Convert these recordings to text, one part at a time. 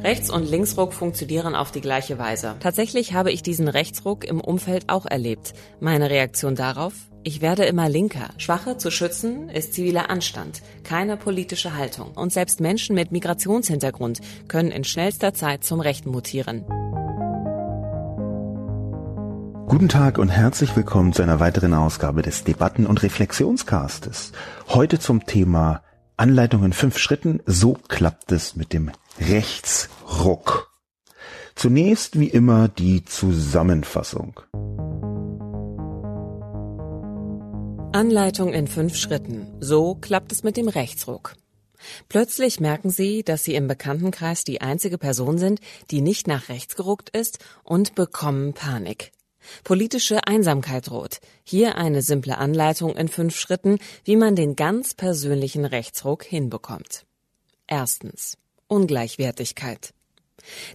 Rechts- und Linksruck funktionieren auf die gleiche Weise. Tatsächlich habe ich diesen Rechtsruck im Umfeld auch erlebt. Meine Reaktion darauf? Ich werde immer linker. Schwache zu schützen ist ziviler Anstand, keine politische Haltung. Und selbst Menschen mit Migrationshintergrund können in schnellster Zeit zum Rechten mutieren. Guten Tag und herzlich willkommen zu einer weiteren Ausgabe des Debatten- und Reflexionscastes. Heute zum Thema Anleitung in fünf Schritten. So klappt es mit dem Rechtsruck. Zunächst wie immer die Zusammenfassung. Anleitung in fünf Schritten. So klappt es mit dem Rechtsruck. Plötzlich merken Sie, dass Sie im Bekanntenkreis die einzige Person sind, die nicht nach rechts geruckt ist und bekommen Panik. Politische Einsamkeit droht. Hier eine simple Anleitung in fünf Schritten, wie man den ganz persönlichen Rechtsruck hinbekommt. Erstens. Ungleichwertigkeit.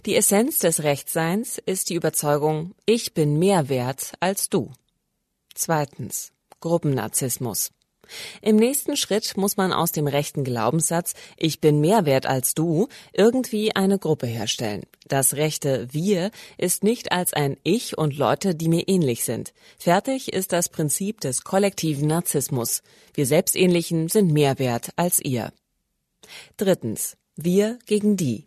Die Essenz des Rechtsseins ist die Überzeugung, ich bin mehr wert als du. Zweitens. Gruppennarzissmus. Im nächsten Schritt muss man aus dem rechten Glaubenssatz Ich bin mehr wert als du irgendwie eine Gruppe herstellen. Das rechte Wir ist nicht als ein Ich und Leute, die mir ähnlich sind. Fertig ist das Prinzip des kollektiven Narzissmus. Wir Selbstähnlichen sind mehr wert als ihr. Drittens. Wir gegen die.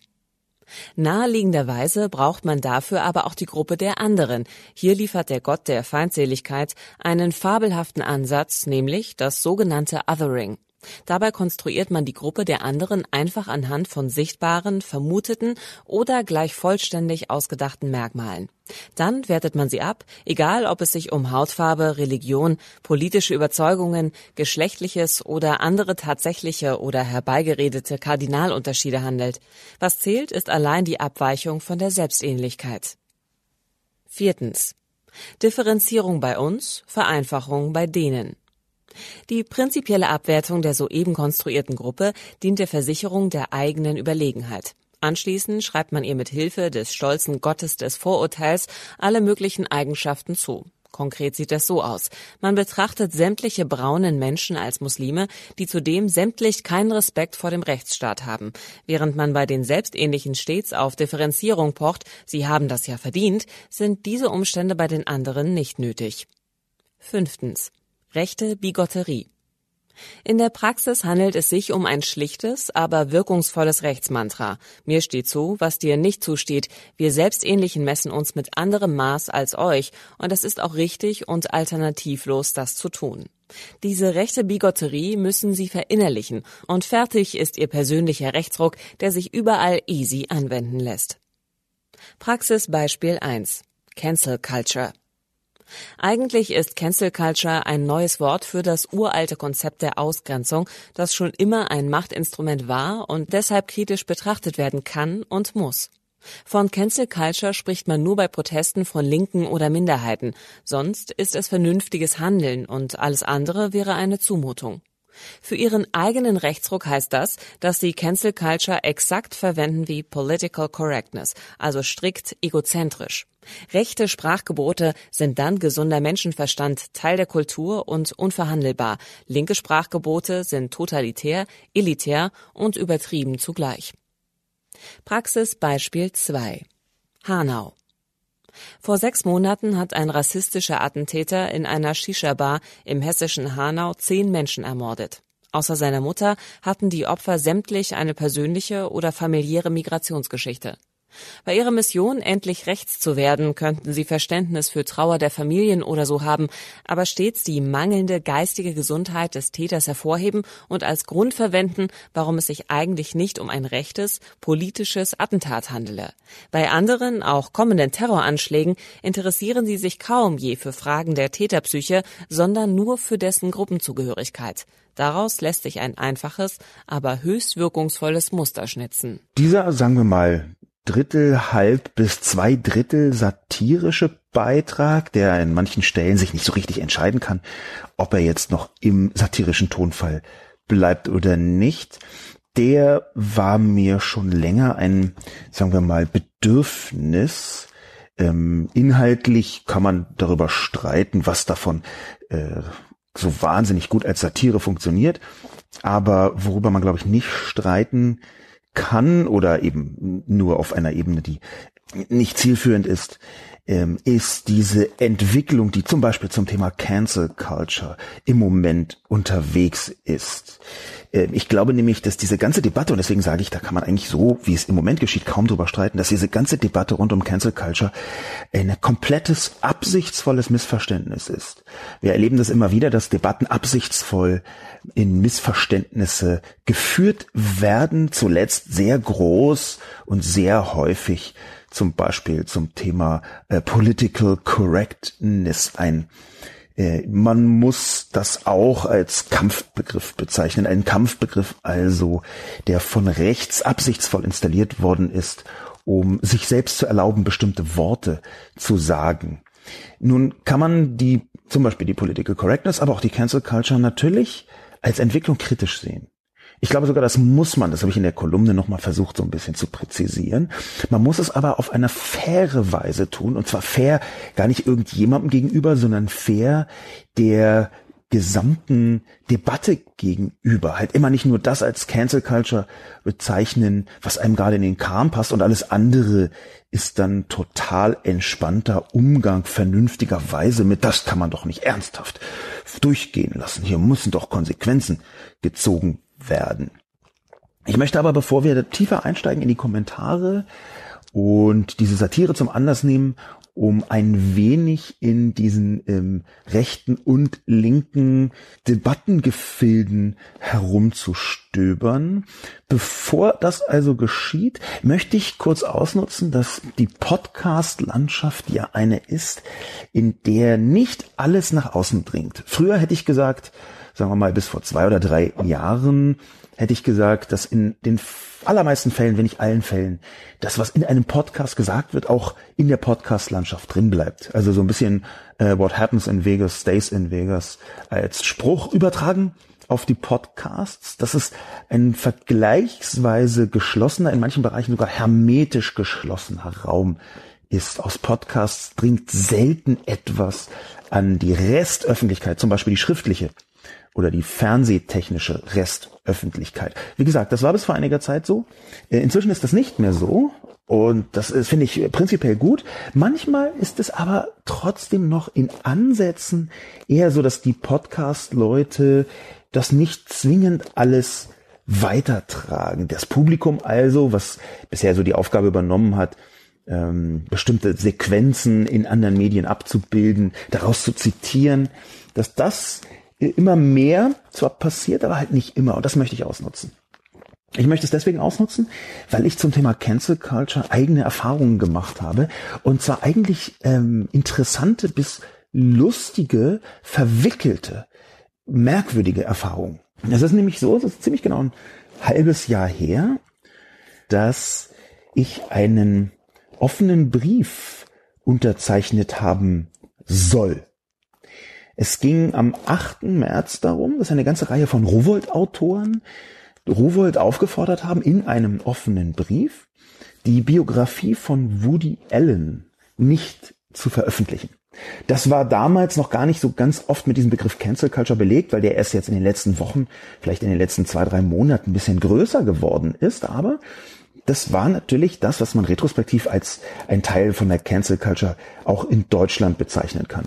Naheliegenderweise braucht man dafür aber auch die Gruppe der anderen. Hier liefert der Gott der Feindseligkeit einen fabelhaften Ansatz, nämlich das sogenannte Othering. Dabei konstruiert man die Gruppe der anderen einfach anhand von sichtbaren, vermuteten oder gleich vollständig ausgedachten Merkmalen. Dann wertet man sie ab, egal ob es sich um Hautfarbe, Religion, politische Überzeugungen, geschlechtliches oder andere tatsächliche oder herbeigeredete Kardinalunterschiede handelt. Was zählt, ist allein die Abweichung von der Selbstähnlichkeit. Viertens. Differenzierung bei uns, Vereinfachung bei denen. Die prinzipielle Abwertung der soeben konstruierten Gruppe dient der Versicherung der eigenen Überlegenheit. Anschließend schreibt man ihr mit Hilfe des stolzen Gottes des Vorurteils alle möglichen Eigenschaften zu. Konkret sieht das so aus. Man betrachtet sämtliche braunen Menschen als Muslime, die zudem sämtlich keinen Respekt vor dem Rechtsstaat haben. Während man bei den Selbstähnlichen stets auf Differenzierung pocht, sie haben das ja verdient, sind diese Umstände bei den anderen nicht nötig. Fünftens rechte Bigotterie. In der Praxis handelt es sich um ein schlichtes, aber wirkungsvolles Rechtsmantra. Mir steht zu, was dir nicht zusteht. Wir Selbstähnlichen messen uns mit anderem Maß als euch, und es ist auch richtig und alternativlos, das zu tun. Diese rechte Bigotterie müssen Sie verinnerlichen, und fertig ist Ihr persönlicher Rechtsruck, der sich überall easy anwenden lässt. Praxisbeispiel 1. Cancel Culture. Eigentlich ist Cancel Culture ein neues Wort für das uralte Konzept der Ausgrenzung, das schon immer ein Machtinstrument war und deshalb kritisch betrachtet werden kann und muss. Von Cancel Culture spricht man nur bei Protesten von Linken oder Minderheiten, sonst ist es vernünftiges Handeln und alles andere wäre eine Zumutung. Für ihren eigenen Rechtsruck heißt das, dass sie Cancel Culture exakt verwenden wie Political Correctness, also strikt egozentrisch. Rechte Sprachgebote sind dann gesunder Menschenverstand, Teil der Kultur und unverhandelbar. Linke Sprachgebote sind totalitär, elitär und übertrieben zugleich. Praxisbeispiel 2 Hanau vor sechs Monaten hat ein rassistischer Attentäter in einer Shisha-Bar im hessischen Hanau zehn Menschen ermordet. Außer seiner Mutter hatten die Opfer sämtlich eine persönliche oder familiäre Migrationsgeschichte. Bei ihrer Mission, endlich rechts zu werden, könnten sie Verständnis für Trauer der Familien oder so haben, aber stets die mangelnde geistige Gesundheit des Täters hervorheben und als Grund verwenden, warum es sich eigentlich nicht um ein rechtes, politisches Attentat handele. Bei anderen, auch kommenden Terroranschlägen, interessieren sie sich kaum je für Fragen der Täterpsyche, sondern nur für dessen Gruppenzugehörigkeit. Daraus lässt sich ein einfaches, aber höchst wirkungsvolles Muster schnitzen. Dieser, sagen wir mal, Drittel, halb bis zwei Drittel satirische Beitrag, der in manchen Stellen sich nicht so richtig entscheiden kann, ob er jetzt noch im satirischen Tonfall bleibt oder nicht. der war mir schon länger ein, sagen wir mal, Bedürfnis. Ähm, inhaltlich kann man darüber streiten, was davon äh, so wahnsinnig gut als Satire funktioniert. Aber worüber man, glaube ich, nicht streiten kann oder eben nur auf einer Ebene, die nicht zielführend ist, ähm, ist diese Entwicklung, die zum Beispiel zum Thema Cancel Culture im Moment unterwegs ist. Ähm, ich glaube nämlich, dass diese ganze Debatte, und deswegen sage ich, da kann man eigentlich so, wie es im Moment geschieht, kaum drüber streiten, dass diese ganze Debatte rund um Cancel Culture ein komplettes, absichtsvolles Missverständnis ist. Wir erleben das immer wieder, dass Debatten absichtsvoll in Missverständnisse geführt werden, zuletzt sehr groß und sehr häufig zum Beispiel zum Thema äh, Political Correctness ein. Äh, man muss das auch als Kampfbegriff bezeichnen. Ein Kampfbegriff also, der von rechts absichtsvoll installiert worden ist, um sich selbst zu erlauben, bestimmte Worte zu sagen. Nun kann man die, zum Beispiel die Political Correctness, aber auch die Cancel Culture natürlich als Entwicklung kritisch sehen. Ich glaube sogar, das muss man, das habe ich in der Kolumne nochmal versucht, so ein bisschen zu präzisieren. Man muss es aber auf eine faire Weise tun, und zwar fair gar nicht irgendjemandem gegenüber, sondern fair der gesamten Debatte gegenüber. Halt immer nicht nur das als Cancel Culture bezeichnen, was einem gerade in den Kram passt und alles andere ist dann total entspannter Umgang vernünftigerweise mit, das kann man doch nicht ernsthaft durchgehen lassen. Hier müssen doch Konsequenzen gezogen werden. Ich möchte aber, bevor wir tiefer einsteigen in die Kommentare und diese Satire zum Anlass nehmen, um ein wenig in diesen ähm, rechten und linken Debattengefilden herumzustöbern. Bevor das also geschieht, möchte ich kurz ausnutzen, dass die Podcast-Landschaft ja eine ist, in der nicht alles nach außen dringt. Früher hätte ich gesagt, sagen wir mal, bis vor zwei oder drei Jahren hätte ich gesagt, dass in den allermeisten Fällen, wenn nicht allen Fällen, das, was in einem Podcast gesagt wird, auch in der Podcast-Landschaft drin bleibt. Also so ein bisschen äh, What happens in Vegas stays in Vegas als Spruch übertragen auf die Podcasts. Das ist ein vergleichsweise geschlossener, in manchen Bereichen sogar hermetisch geschlossener Raum ist. Aus Podcasts dringt selten etwas an die Restöffentlichkeit, zum Beispiel die schriftliche oder die fernsehtechnische Restöffentlichkeit. Wie gesagt, das war bis vor einiger Zeit so. Äh, inzwischen ist das nicht mehr so. Und das finde ich prinzipiell gut. Manchmal ist es aber trotzdem noch in Ansätzen eher so, dass die Podcast-Leute das nicht zwingend alles weitertragen. Das Publikum also, was bisher so die Aufgabe übernommen hat, ähm, bestimmte Sequenzen in anderen Medien abzubilden, daraus zu zitieren, dass das immer mehr zwar passiert, aber halt nicht immer. Und das möchte ich ausnutzen. Ich möchte es deswegen ausnutzen, weil ich zum Thema Cancel Culture eigene Erfahrungen gemacht habe. Und zwar eigentlich ähm, interessante bis lustige, verwickelte, merkwürdige Erfahrungen. Es ist nämlich so, es ist ziemlich genau ein halbes Jahr her, dass ich einen offenen Brief unterzeichnet haben soll. Es ging am 8. März darum, dass eine ganze Reihe von Rowold-Autoren Rowold aufgefordert haben, in einem offenen Brief die Biografie von Woody Allen nicht zu veröffentlichen. Das war damals noch gar nicht so ganz oft mit diesem Begriff Cancel Culture belegt, weil der erst jetzt in den letzten Wochen, vielleicht in den letzten zwei, drei Monaten ein bisschen größer geworden ist. Aber das war natürlich das, was man retrospektiv als ein Teil von der Cancel Culture auch in Deutschland bezeichnen kann.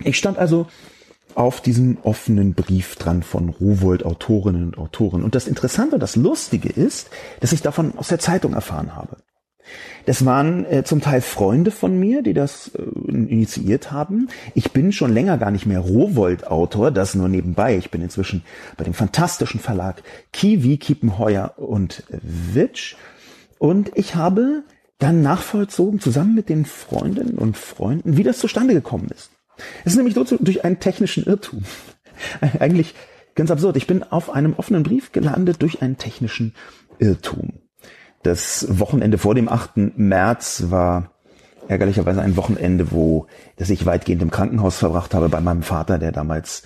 Ich stand also auf diesem offenen Brief dran von Rowold Autorinnen und Autoren. Und das Interessante und das Lustige ist, dass ich davon aus der Zeitung erfahren habe. Das waren äh, zum Teil Freunde von mir, die das äh, initiiert haben. Ich bin schon länger gar nicht mehr Rowold-Autor, das nur nebenbei. Ich bin inzwischen bei dem fantastischen Verlag Kiwi, Kiepenheuer und Witsch. Und ich habe dann nachvollzogen, zusammen mit den Freundinnen und Freunden, wie das zustande gekommen ist. Es ist nämlich durch einen technischen Irrtum. Eigentlich ganz absurd. Ich bin auf einem offenen Brief gelandet durch einen technischen Irrtum. Das Wochenende vor dem 8. März war ärgerlicherweise ein Wochenende, wo das ich weitgehend im Krankenhaus verbracht habe bei meinem Vater, der damals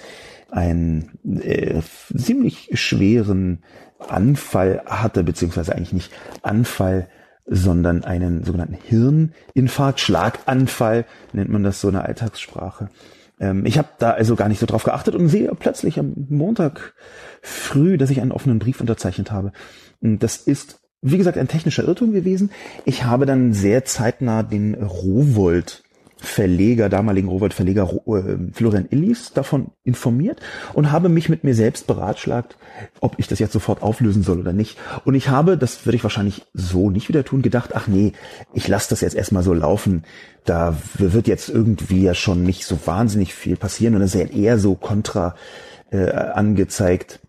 einen äh, ziemlich schweren Anfall hatte, beziehungsweise eigentlich nicht Anfall, sondern einen sogenannten Hirninfarkt, Schlaganfall nennt man das so in der Alltagssprache. Ähm, ich habe da also gar nicht so drauf geachtet und sehe plötzlich am Montag früh, dass ich einen offenen Brief unterzeichnet habe. Das ist, wie gesagt, ein technischer Irrtum gewesen. Ich habe dann sehr zeitnah den Rowold Verleger, damaligen Rowold-Verleger äh, Florian Illis davon informiert und habe mich mit mir selbst beratschlagt, ob ich das jetzt sofort auflösen soll oder nicht. Und ich habe, das würde ich wahrscheinlich so nicht wieder tun, gedacht, ach nee, ich lasse das jetzt erstmal so laufen. Da wird jetzt irgendwie ja schon nicht so wahnsinnig viel passieren und es ist ja eher so kontra äh, angezeigt.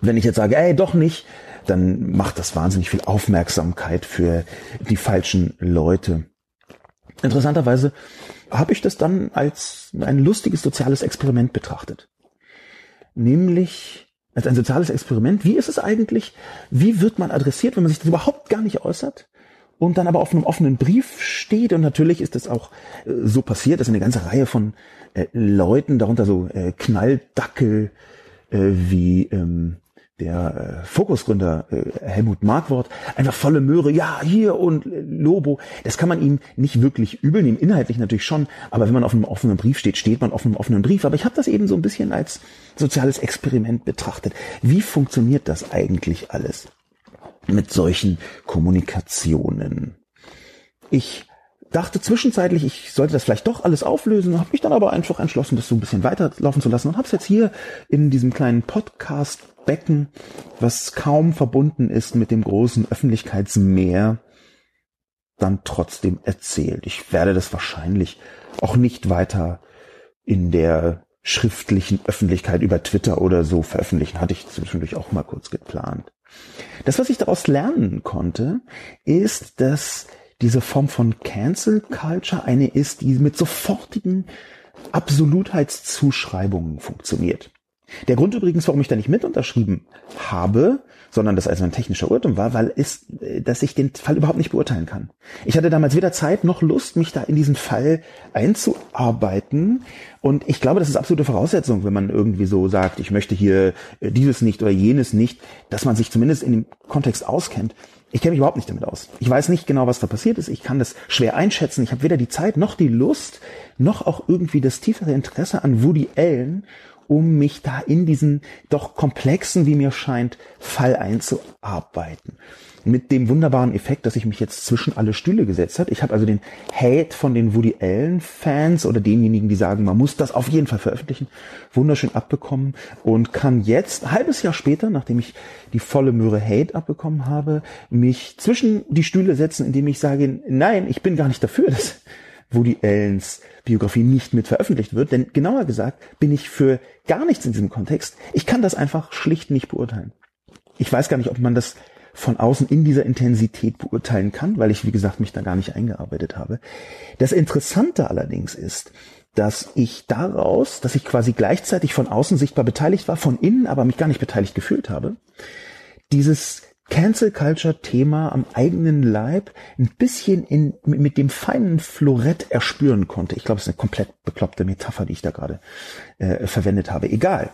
Wenn ich jetzt sage, ey, doch nicht, dann macht das wahnsinnig viel Aufmerksamkeit für die falschen Leute. Interessanterweise habe ich das dann als ein lustiges soziales Experiment betrachtet. Nämlich als ein soziales Experiment. Wie ist es eigentlich? Wie wird man adressiert, wenn man sich das überhaupt gar nicht äußert? Und dann aber auf einem offenen Brief steht. Und natürlich ist es auch äh, so passiert, dass eine ganze Reihe von äh, Leuten, darunter so äh, Knalldackel äh, wie ähm, der äh, Fokusgründer äh, Helmut Markwort einfach volle Möhre, ja, hier und äh, Lobo. Das kann man ihm nicht wirklich übel nehmen, inhaltlich natürlich schon, aber wenn man auf einem offenen Brief steht, steht man auf einem offenen Brief. Aber ich habe das eben so ein bisschen als soziales Experiment betrachtet. Wie funktioniert das eigentlich alles mit solchen Kommunikationen? Ich dachte zwischenzeitlich, ich sollte das vielleicht doch alles auflösen, habe mich dann aber einfach entschlossen, das so ein bisschen weiterlaufen zu lassen und habe es jetzt hier in diesem kleinen Podcast Becken, was kaum verbunden ist mit dem großen Öffentlichkeitsmeer, dann trotzdem erzählt. Ich werde das wahrscheinlich auch nicht weiter in der schriftlichen Öffentlichkeit über Twitter oder so veröffentlichen. Hatte ich zwischendurch auch mal kurz geplant. Das, was ich daraus lernen konnte, ist, dass diese Form von Cancel Culture eine ist, die mit sofortigen Absolutheitszuschreibungen funktioniert. Der Grund übrigens, warum ich da nicht mit unterschrieben habe, sondern das also ein technischer Irrtum war, weil es, dass ich den Fall überhaupt nicht beurteilen kann. Ich hatte damals weder Zeit noch Lust, mich da in diesen Fall einzuarbeiten. Und ich glaube, das ist absolute Voraussetzung, wenn man irgendwie so sagt, ich möchte hier äh, dieses nicht oder jenes nicht, dass man sich zumindest in dem Kontext auskennt. Ich kenne mich überhaupt nicht damit aus. Ich weiß nicht genau, was da passiert ist. Ich kann das schwer einschätzen. Ich habe weder die Zeit noch die Lust, noch auch irgendwie das tiefere Interesse an Woody Allen um mich da in diesen doch komplexen, wie mir scheint, Fall einzuarbeiten. Mit dem wunderbaren Effekt, dass ich mich jetzt zwischen alle Stühle gesetzt hat. Ich habe also den Hate von den Woody Allen Fans oder denjenigen, die sagen, man muss das auf jeden Fall veröffentlichen, wunderschön abbekommen und kann jetzt, ein halbes Jahr später, nachdem ich die volle Möhre Hate abbekommen habe, mich zwischen die Stühle setzen, indem ich sage, nein, ich bin gar nicht dafür, dass Woody Allens Biografie nicht mit veröffentlicht wird. Denn genauer gesagt bin ich für gar nichts in diesem Kontext. Ich kann das einfach schlicht nicht beurteilen. Ich weiß gar nicht, ob man das von außen in dieser Intensität beurteilen kann, weil ich, wie gesagt, mich da gar nicht eingearbeitet habe. Das Interessante allerdings ist, dass ich daraus, dass ich quasi gleichzeitig von außen sichtbar beteiligt war, von innen aber mich gar nicht beteiligt gefühlt habe, dieses Cancel Culture Thema am eigenen Leib ein bisschen in, mit dem feinen Florett erspüren konnte. Ich glaube, es ist eine komplett bekloppte Metapher, die ich da gerade äh, verwendet habe. Egal.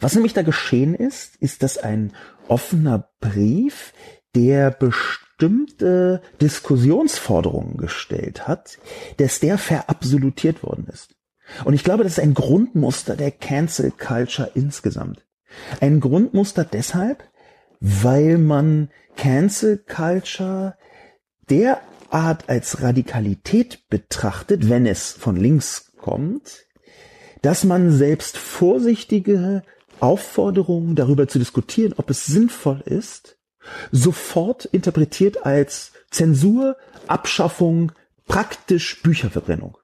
Was nämlich da geschehen ist, ist, dass ein offener Brief, der bestimmte Diskussionsforderungen gestellt hat, dass der verabsolutiert worden ist. Und ich glaube, das ist ein Grundmuster der Cancel Culture insgesamt. Ein Grundmuster deshalb, weil man Cancel Culture derart als Radikalität betrachtet, wenn es von links kommt, dass man selbst vorsichtige Aufforderungen darüber zu diskutieren, ob es sinnvoll ist, sofort interpretiert als Zensur, Abschaffung, praktisch Bücherverbrennung.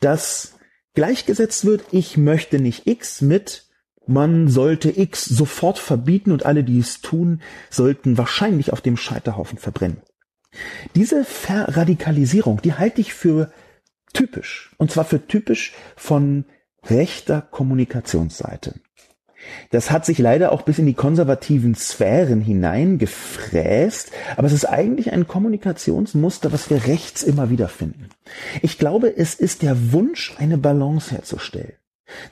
Dass gleichgesetzt wird, ich möchte nicht X mit man sollte X sofort verbieten und alle, die es tun, sollten wahrscheinlich auf dem Scheiterhaufen verbrennen. Diese Verradikalisierung, die halte ich für typisch. Und zwar für typisch von rechter Kommunikationsseite. Das hat sich leider auch bis in die konservativen Sphären hineingefräst, aber es ist eigentlich ein Kommunikationsmuster, was wir rechts immer wieder finden. Ich glaube, es ist der Wunsch, eine Balance herzustellen.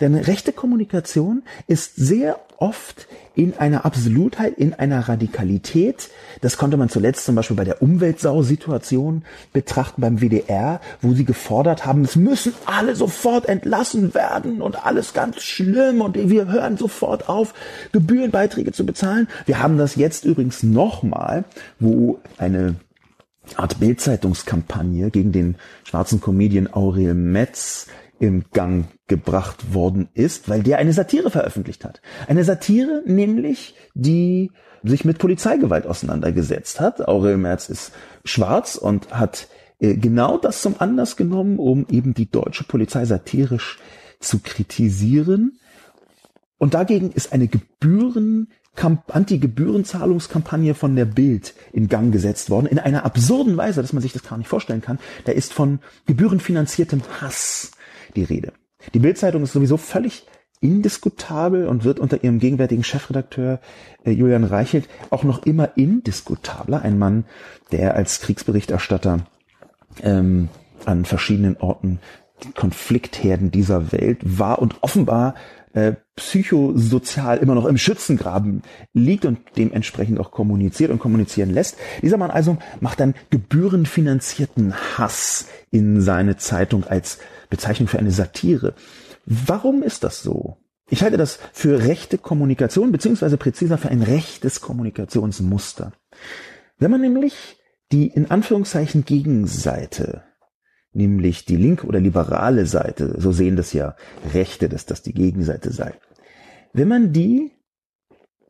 Denn rechte Kommunikation ist sehr oft in einer Absolutheit, in einer Radikalität. Das konnte man zuletzt zum Beispiel bei der Umweltsau-Situation betrachten beim WDR, wo sie gefordert haben, es müssen alle sofort entlassen werden und alles ganz schlimm und wir hören sofort auf, Gebührenbeiträge zu bezahlen. Wir haben das jetzt übrigens nochmal, wo eine Art Bildzeitungskampagne gegen den schwarzen Comedian Aurel Metz im Gang gebracht worden ist, weil der eine Satire veröffentlicht hat. Eine Satire nämlich, die sich mit Polizeigewalt auseinandergesetzt hat. Aurel Merz ist schwarz und hat äh, genau das zum Anlass genommen, um eben die deutsche Polizei satirisch zu kritisieren. Und dagegen ist eine Gebühren Anti-Gebührenzahlungskampagne von der Bild in Gang gesetzt worden, in einer absurden Weise, dass man sich das gar nicht vorstellen kann. Da ist von gebührenfinanziertem Hass die Rede. Die Bildzeitung ist sowieso völlig indiskutabel und wird unter ihrem gegenwärtigen Chefredakteur äh, Julian Reichelt auch noch immer indiskutabler. Ein Mann, der als Kriegsberichterstatter ähm, an verschiedenen Orten Konfliktherden dieser Welt war und offenbar äh, psychosozial immer noch im Schützengraben liegt und dementsprechend auch kommuniziert und kommunizieren lässt. Dieser Mann also macht dann gebührenfinanzierten Hass in seine Zeitung als Bezeichnung für eine Satire. Warum ist das so? Ich halte das für rechte Kommunikation, beziehungsweise präziser für ein rechtes Kommunikationsmuster. Wenn man nämlich die in Anführungszeichen Gegenseite nämlich die linke oder liberale Seite, so sehen das ja Rechte, dass das die Gegenseite sei. Wenn man die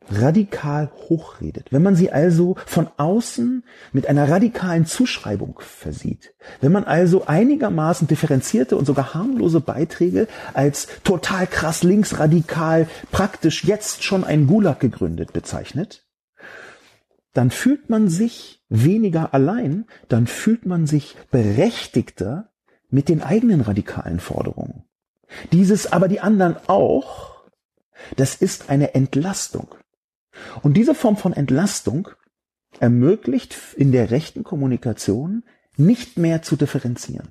radikal hochredet, wenn man sie also von außen mit einer radikalen Zuschreibung versieht, wenn man also einigermaßen differenzierte und sogar harmlose Beiträge als total krass linksradikal praktisch jetzt schon ein Gulag gegründet bezeichnet, dann fühlt man sich weniger allein, dann fühlt man sich berechtigter mit den eigenen radikalen Forderungen. Dieses aber die anderen auch, das ist eine Entlastung. Und diese Form von Entlastung ermöglicht in der rechten Kommunikation nicht mehr zu differenzieren.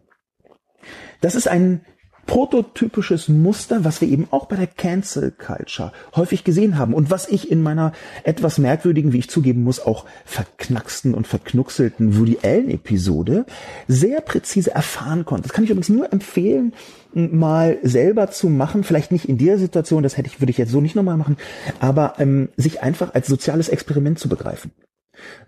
Das ist ein prototypisches Muster, was wir eben auch bei der Cancel Culture häufig gesehen haben und was ich in meiner etwas merkwürdigen, wie ich zugeben muss, auch verknacksten und verknuckselten Woody Allen Episode sehr präzise erfahren konnte. Das kann ich übrigens nur empfehlen, mal selber zu machen, vielleicht nicht in der Situation, das hätte ich, würde ich jetzt so nicht nochmal machen, aber ähm, sich einfach als soziales Experiment zu begreifen.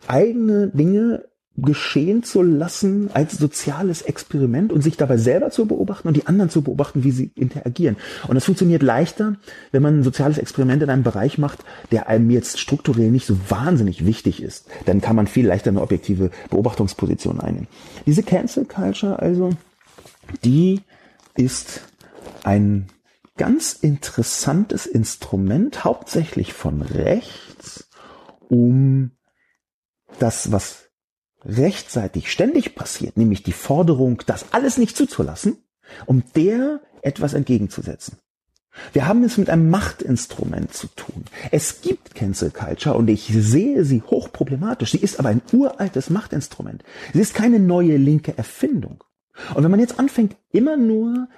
Eigene Dinge geschehen zu lassen als soziales Experiment und sich dabei selber zu beobachten und die anderen zu beobachten, wie sie interagieren. Und das funktioniert leichter, wenn man ein soziales Experiment in einem Bereich macht, der einem jetzt strukturell nicht so wahnsinnig wichtig ist. Dann kann man viel leichter eine objektive Beobachtungsposition einnehmen. Diese Cancel Culture also, die ist ein ganz interessantes Instrument, hauptsächlich von rechts, um das, was rechtzeitig ständig passiert, nämlich die Forderung, das alles nicht zuzulassen, um der etwas entgegenzusetzen. Wir haben es mit einem Machtinstrument zu tun. Es gibt Cancel Culture und ich sehe sie hochproblematisch. Sie ist aber ein uraltes Machtinstrument. Sie ist keine neue linke Erfindung. Und wenn man jetzt anfängt, immer nur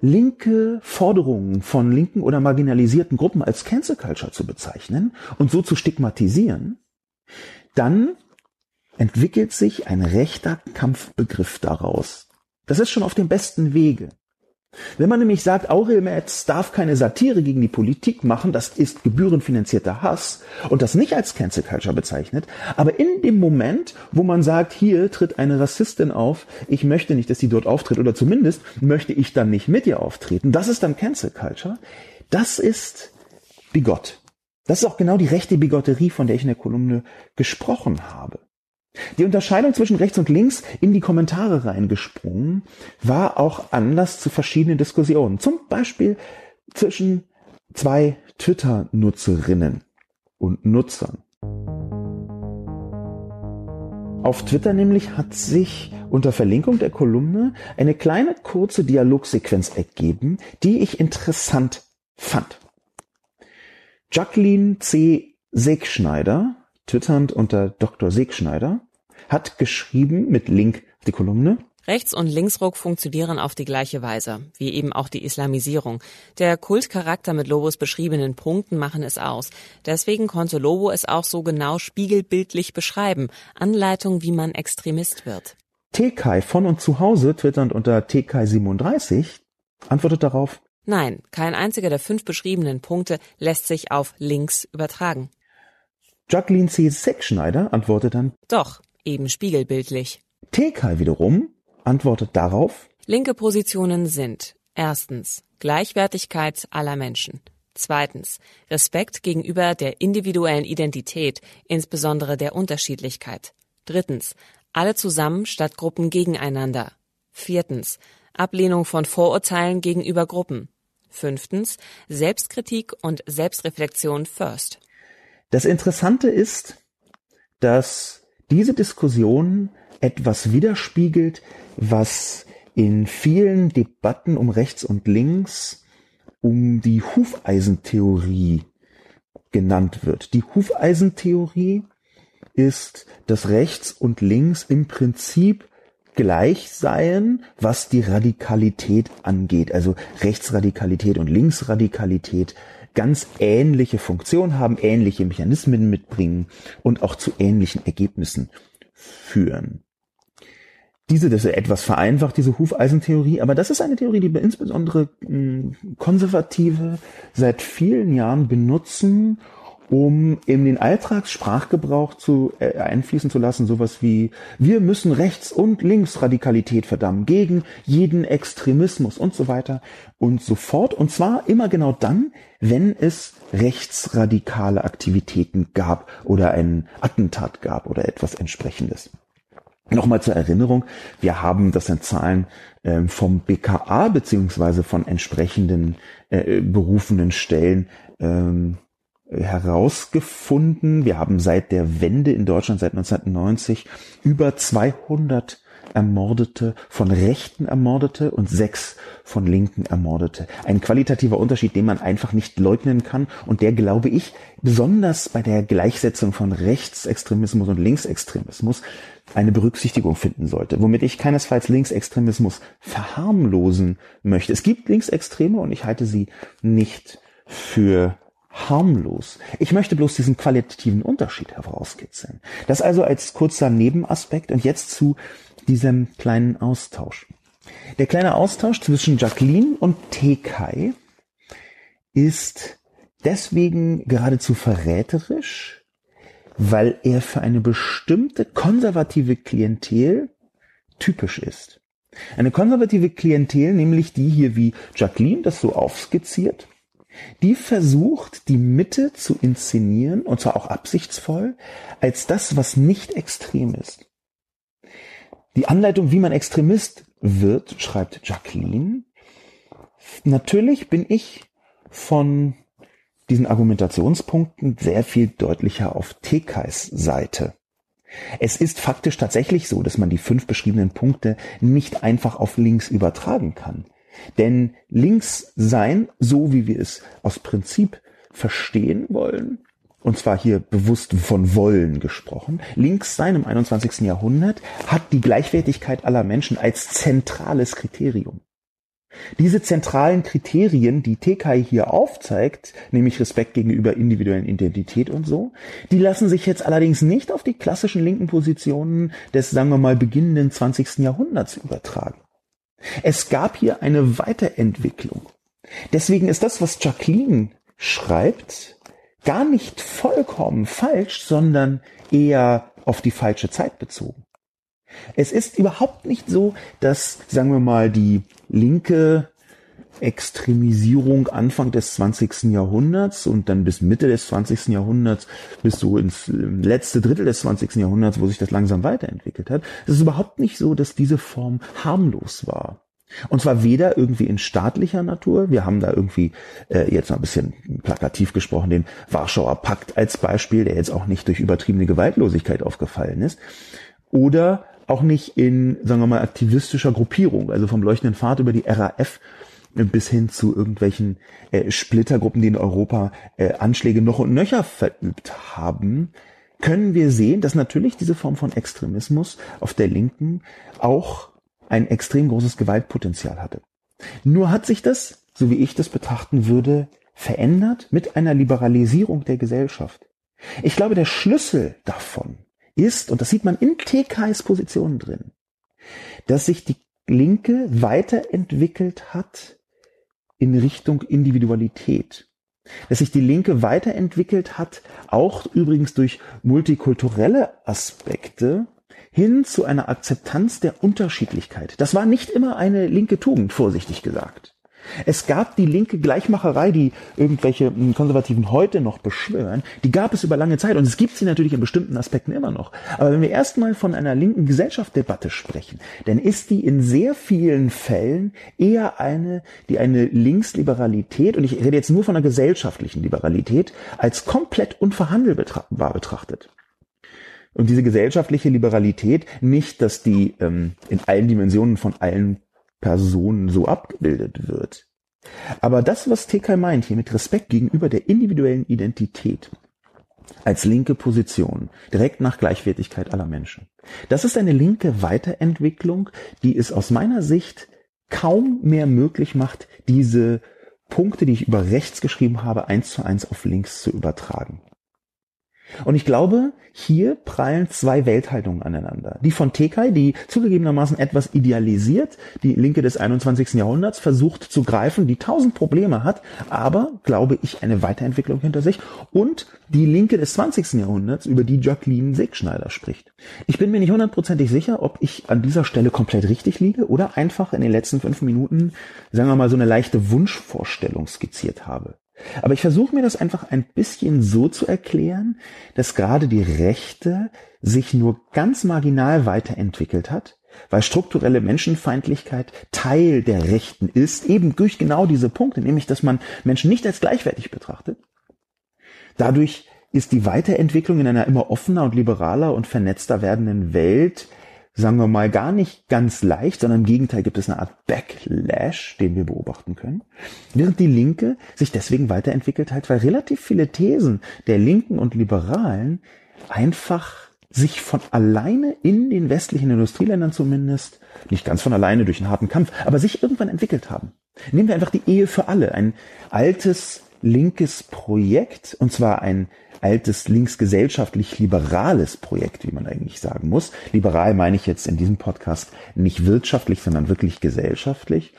linke Forderungen von linken oder marginalisierten Gruppen als Cancel Culture zu bezeichnen und so zu stigmatisieren, dann entwickelt sich ein rechter Kampfbegriff daraus. Das ist schon auf dem besten Wege. Wenn man nämlich sagt, Aurel Metz darf keine Satire gegen die Politik machen, das ist gebührenfinanzierter Hass und das nicht als Cancel Culture bezeichnet, aber in dem Moment, wo man sagt, hier tritt eine Rassistin auf, ich möchte nicht, dass sie dort auftritt oder zumindest möchte ich dann nicht mit ihr auftreten, das ist dann Cancel Culture, das ist bigott. Das ist auch genau die rechte Bigotterie, von der ich in der Kolumne gesprochen habe. Die Unterscheidung zwischen rechts und links in die Kommentare reingesprungen war auch Anlass zu verschiedenen Diskussionen. Zum Beispiel zwischen zwei Twitter-Nutzerinnen und Nutzern. Auf Twitter nämlich hat sich unter Verlinkung der Kolumne eine kleine kurze Dialogsequenz ergeben, die ich interessant fand. Jacqueline C. Segschneider, twitternd unter Dr. Segschneider, hat geschrieben mit Link die Kolumne, Rechts- und Linksruck funktionieren auf die gleiche Weise, wie eben auch die Islamisierung. Der Kultcharakter mit Lobos beschriebenen Punkten machen es aus. Deswegen konnte Lobo es auch so genau spiegelbildlich beschreiben. Anleitung, wie man Extremist wird. TK von und zu Hause, twitternd unter TK37, antwortet darauf, Nein, kein einziger der fünf beschriebenen Punkte lässt sich auf links übertragen. Jacqueline C. Seckschneider antwortet dann, Doch, eben spiegelbildlich. TK wiederum antwortet darauf, Linke Positionen sind erstens Gleichwertigkeit aller Menschen. Zweitens Respekt gegenüber der individuellen Identität, insbesondere der Unterschiedlichkeit. Drittens alle zusammen statt Gruppen gegeneinander. Viertens Ablehnung von Vorurteilen gegenüber Gruppen. Fünftens Selbstkritik und Selbstreflexion first. Das Interessante ist, dass diese Diskussion etwas widerspiegelt, was in vielen Debatten um rechts und links um die Hufeisentheorie genannt wird. Die Hufeisentheorie ist, dass rechts und links im Prinzip gleich seien, was die Radikalität angeht. Also Rechtsradikalität und Linksradikalität ganz ähnliche Funktionen haben, ähnliche Mechanismen mitbringen und auch zu ähnlichen Ergebnissen führen. Diese, das ist etwas vereinfacht, diese Hufeisentheorie, aber das ist eine Theorie, die insbesondere hm, Konservative seit vielen Jahren benutzen, um in den Alltagssprachgebrauch zu äh, einfließen zu lassen, sowas wie wir müssen Rechts- und Linksradikalität verdammen, gegen jeden Extremismus und so weiter und so fort. Und zwar immer genau dann, wenn es rechtsradikale Aktivitäten gab oder ein Attentat gab oder etwas entsprechendes. Nochmal zur Erinnerung, wir haben, das sind Zahlen äh, vom BKA beziehungsweise von entsprechenden äh, berufenen Stellen ähm, herausgefunden. Wir haben seit der Wende in Deutschland, seit 1990, über 200 Ermordete, von Rechten Ermordete und sechs von Linken Ermordete. Ein qualitativer Unterschied, den man einfach nicht leugnen kann und der, glaube ich, besonders bei der Gleichsetzung von Rechtsextremismus und Linksextremismus eine Berücksichtigung finden sollte, womit ich keinesfalls Linksextremismus verharmlosen möchte. Es gibt Linksextreme und ich halte sie nicht für harmlos. Ich möchte bloß diesen qualitativen Unterschied herauskitzeln. Das also als kurzer Nebenaspekt und jetzt zu diesem kleinen Austausch. Der kleine Austausch zwischen Jacqueline und Tekai ist deswegen geradezu verräterisch, weil er für eine bestimmte konservative Klientel typisch ist. Eine konservative Klientel, nämlich die hier wie Jacqueline das so aufskizziert, die versucht, die Mitte zu inszenieren, und zwar auch absichtsvoll, als das, was nicht extrem ist. Die Anleitung, wie man Extremist wird, schreibt Jacqueline. Natürlich bin ich von diesen Argumentationspunkten sehr viel deutlicher auf Tekais Seite. Es ist faktisch tatsächlich so, dass man die fünf beschriebenen Punkte nicht einfach auf links übertragen kann. Denn links sein, so wie wir es aus Prinzip verstehen wollen, und zwar hier bewusst von wollen gesprochen, links sein im 21. Jahrhundert hat die Gleichwertigkeit aller Menschen als zentrales Kriterium. Diese zentralen Kriterien, die Tekai hier aufzeigt, nämlich Respekt gegenüber individuellen Identität und so, die lassen sich jetzt allerdings nicht auf die klassischen linken Positionen des, sagen wir mal, beginnenden 20. Jahrhunderts übertragen. Es gab hier eine Weiterentwicklung. Deswegen ist das, was Jacqueline schreibt, gar nicht vollkommen falsch, sondern eher auf die falsche Zeit bezogen. Es ist überhaupt nicht so, dass, sagen wir mal, die linke Extremisierung Anfang des 20. Jahrhunderts und dann bis Mitte des 20. Jahrhunderts, bis so ins letzte Drittel des 20. Jahrhunderts, wo sich das langsam weiterentwickelt hat. Es ist überhaupt nicht so, dass diese Form harmlos war. Und zwar weder irgendwie in staatlicher Natur, wir haben da irgendwie äh, jetzt mal ein bisschen plakativ gesprochen, den Warschauer Pakt als Beispiel, der jetzt auch nicht durch übertriebene Gewaltlosigkeit aufgefallen ist, oder auch nicht in, sagen wir mal, aktivistischer Gruppierung, also vom leuchtenden Pfad über die RAF bis hin zu irgendwelchen äh, Splittergruppen, die in Europa äh, Anschläge noch und nöcher verübt haben, können wir sehen, dass natürlich diese Form von Extremismus auf der Linken auch ein extrem großes Gewaltpotenzial hatte. Nur hat sich das, so wie ich das betrachten würde, verändert mit einer Liberalisierung der Gesellschaft. Ich glaube, der Schlüssel davon ist, und das sieht man in TKs Positionen drin, dass sich die Linke weiterentwickelt hat in Richtung Individualität. Dass sich die Linke weiterentwickelt hat, auch übrigens durch multikulturelle Aspekte, hin zu einer Akzeptanz der Unterschiedlichkeit. Das war nicht immer eine linke Tugend, vorsichtig gesagt. Es gab die linke Gleichmacherei, die irgendwelche hm, Konservativen heute noch beschwören, die gab es über lange Zeit und es gibt sie natürlich in bestimmten Aspekten immer noch. Aber wenn wir erstmal von einer linken Gesellschaftsdebatte sprechen, dann ist die in sehr vielen Fällen eher eine, die eine Linksliberalität, und ich rede jetzt nur von einer gesellschaftlichen Liberalität, als komplett unverhandelbar betrachtet. Und diese gesellschaftliche Liberalität, nicht, dass die ähm, in allen Dimensionen von allen Personen so abgebildet wird. Aber das, was TK meint hier mit Respekt gegenüber der individuellen Identität als linke Position, direkt nach Gleichwertigkeit aller Menschen, das ist eine linke Weiterentwicklung, die es aus meiner Sicht kaum mehr möglich macht, diese Punkte, die ich über rechts geschrieben habe, eins zu eins auf links zu übertragen. Und ich glaube, hier prallen zwei Welthaltungen aneinander. Die von Tekai, die zugegebenermaßen etwas idealisiert, die Linke des 21. Jahrhunderts versucht zu greifen, die tausend Probleme hat, aber, glaube ich, eine Weiterentwicklung hinter sich. Und die Linke des 20. Jahrhunderts, über die Jacqueline Segschneider spricht. Ich bin mir nicht hundertprozentig sicher, ob ich an dieser Stelle komplett richtig liege oder einfach in den letzten fünf Minuten, sagen wir mal, so eine leichte Wunschvorstellung skizziert habe. Aber ich versuche mir das einfach ein bisschen so zu erklären, dass gerade die Rechte sich nur ganz marginal weiterentwickelt hat, weil strukturelle Menschenfeindlichkeit Teil der Rechten ist, eben durch genau diese Punkte, nämlich dass man Menschen nicht als gleichwertig betrachtet. Dadurch ist die Weiterentwicklung in einer immer offener und liberaler und vernetzter werdenden Welt sagen wir mal, gar nicht ganz leicht, sondern im Gegenteil gibt es eine Art Backlash, den wir beobachten können. Während die Linke sich deswegen weiterentwickelt hat, weil relativ viele Thesen der Linken und Liberalen einfach sich von alleine in den westlichen Industrieländern zumindest, nicht ganz von alleine durch einen harten Kampf, aber sich irgendwann entwickelt haben. Nehmen wir einfach die Ehe für alle, ein altes linkes Projekt, und zwar ein altes linksgesellschaftlich-liberales Projekt, wie man eigentlich sagen muss. Liberal meine ich jetzt in diesem Podcast nicht wirtschaftlich, sondern wirklich gesellschaftlich.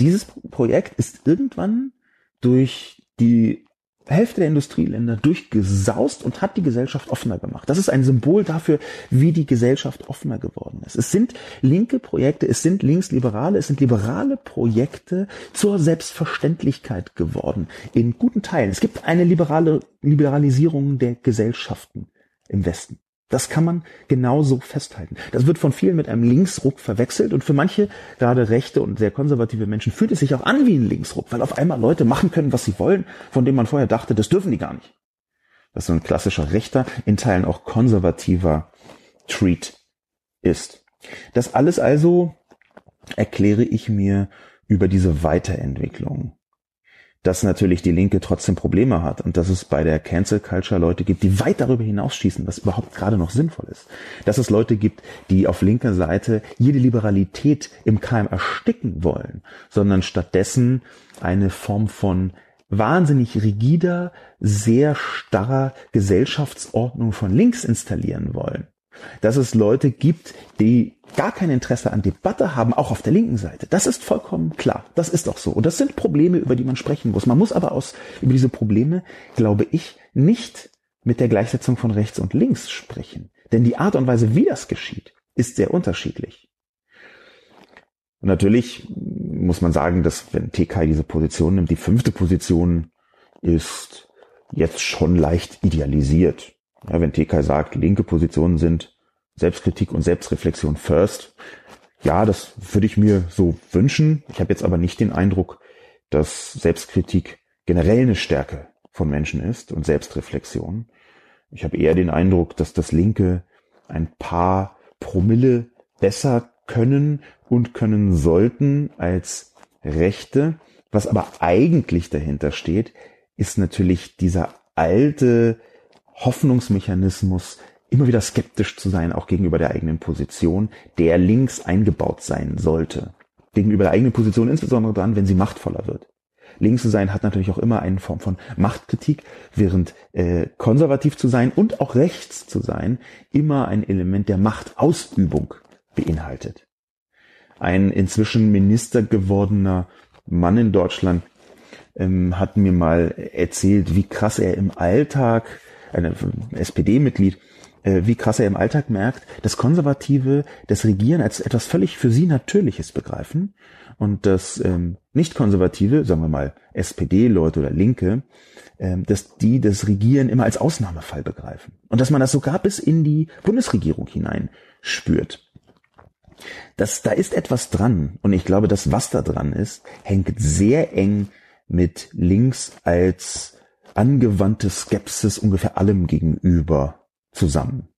Dieses Projekt ist irgendwann durch die Hälfte der Industrieländer durchgesaust und hat die Gesellschaft offener gemacht. Das ist ein Symbol dafür, wie die Gesellschaft offener geworden ist. Es sind linke Projekte, es sind linksliberale, es sind liberale Projekte zur Selbstverständlichkeit geworden. In guten Teilen. Es gibt eine liberale Liberalisierung der Gesellschaften im Westen. Das kann man genauso festhalten. Das wird von vielen mit einem Linksruck verwechselt und für manche, gerade rechte und sehr konservative Menschen, fühlt es sich auch an wie ein Linksruck, weil auf einmal Leute machen können, was sie wollen, von dem man vorher dachte, das dürfen die gar nicht. Das so ein klassischer rechter, in Teilen auch konservativer Treat ist. Das alles also erkläre ich mir über diese Weiterentwicklung dass natürlich die Linke trotzdem Probleme hat und dass es bei der Cancel Culture Leute gibt, die weit darüber hinausschießen, was überhaupt gerade noch sinnvoll ist. Dass es Leute gibt, die auf linker Seite jede Liberalität im Keim ersticken wollen, sondern stattdessen eine Form von wahnsinnig rigider, sehr starrer Gesellschaftsordnung von links installieren wollen dass es Leute gibt, die gar kein Interesse an Debatte haben, auch auf der linken Seite. Das ist vollkommen klar. Das ist doch so. Und das sind Probleme, über die man sprechen muss. Man muss aber aus, über diese Probleme, glaube ich, nicht mit der Gleichsetzung von rechts und links sprechen. Denn die Art und Weise, wie das geschieht, ist sehr unterschiedlich. Und natürlich muss man sagen, dass wenn TK diese Position nimmt, die fünfte Position ist jetzt schon leicht idealisiert. Ja, wenn TK sagt, linke Positionen sind Selbstkritik und Selbstreflexion first, ja, das würde ich mir so wünschen. Ich habe jetzt aber nicht den Eindruck, dass Selbstkritik generell eine Stärke von Menschen ist und Selbstreflexion. Ich habe eher den Eindruck, dass das Linke ein paar Promille besser können und können sollten als Rechte. Was aber eigentlich dahinter steht, ist natürlich dieser alte Hoffnungsmechanismus immer wieder skeptisch zu sein, auch gegenüber der eigenen Position, der links eingebaut sein sollte. Gegenüber der eigenen Position insbesondere dann, wenn sie machtvoller wird. Links zu sein hat natürlich auch immer eine Form von Machtkritik, während äh, konservativ zu sein und auch rechts zu sein immer ein Element der Machtausübung beinhaltet. Ein inzwischen Minister gewordener Mann in Deutschland ähm, hat mir mal erzählt, wie krass er im Alltag, ein SPD-Mitglied, äh, wie krass er im Alltag merkt, dass Konservative das Regieren als etwas völlig für sie Natürliches begreifen und dass ähm, nicht-Konservative, sagen wir mal SPD-Leute oder Linke, ähm, dass die das Regieren immer als Ausnahmefall begreifen. Und dass man das sogar bis in die Bundesregierung hinein spürt. Das, da ist etwas dran. Und ich glaube, das, was da dran ist, hängt sehr eng mit links als angewandte Skepsis ungefähr allem gegenüber zusammen.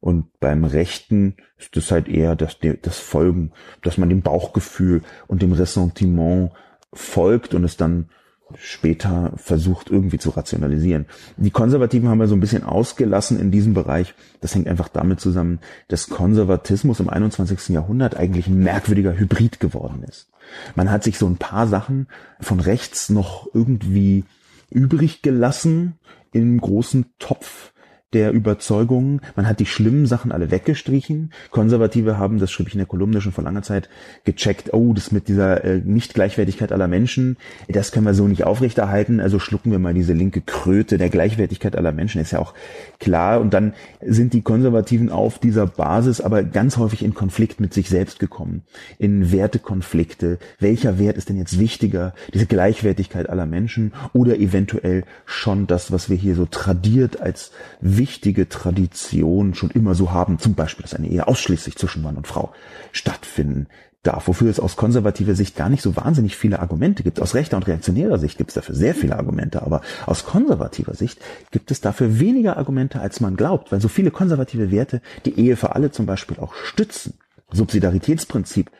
Und beim Rechten ist es halt eher das, das Folgen, dass man dem Bauchgefühl und dem Ressentiment folgt und es dann später versucht irgendwie zu rationalisieren. Die Konservativen haben wir so ein bisschen ausgelassen in diesem Bereich. Das hängt einfach damit zusammen, dass Konservatismus im 21. Jahrhundert eigentlich ein merkwürdiger Hybrid geworden ist. Man hat sich so ein paar Sachen von rechts noch irgendwie übrig gelassen im großen Topf der Überzeugungen. Man hat die schlimmen Sachen alle weggestrichen. Konservative haben, das schrieb ich in der Kolumne schon vor langer Zeit, gecheckt, oh, das mit dieser äh, Nicht-Gleichwertigkeit aller Menschen, das können wir so nicht aufrechterhalten, also schlucken wir mal diese linke Kröte der Gleichwertigkeit aller Menschen, ist ja auch klar. Und dann sind die Konservativen auf dieser Basis aber ganz häufig in Konflikt mit sich selbst gekommen, in Wertekonflikte. Welcher Wert ist denn jetzt wichtiger? Diese Gleichwertigkeit aller Menschen oder eventuell schon das, was wir hier so tradiert als wichtige Tradition schon immer so haben, zum Beispiel, dass eine Ehe ausschließlich zwischen Mann und Frau stattfinden darf, wofür es aus konservativer Sicht gar nicht so wahnsinnig viele Argumente gibt. Aus rechter und reaktionärer Sicht gibt es dafür sehr viele Argumente, aber aus konservativer Sicht gibt es dafür weniger Argumente, als man glaubt, weil so viele konservative Werte die Ehe für alle zum Beispiel auch stützen. Subsidiaritätsprinzip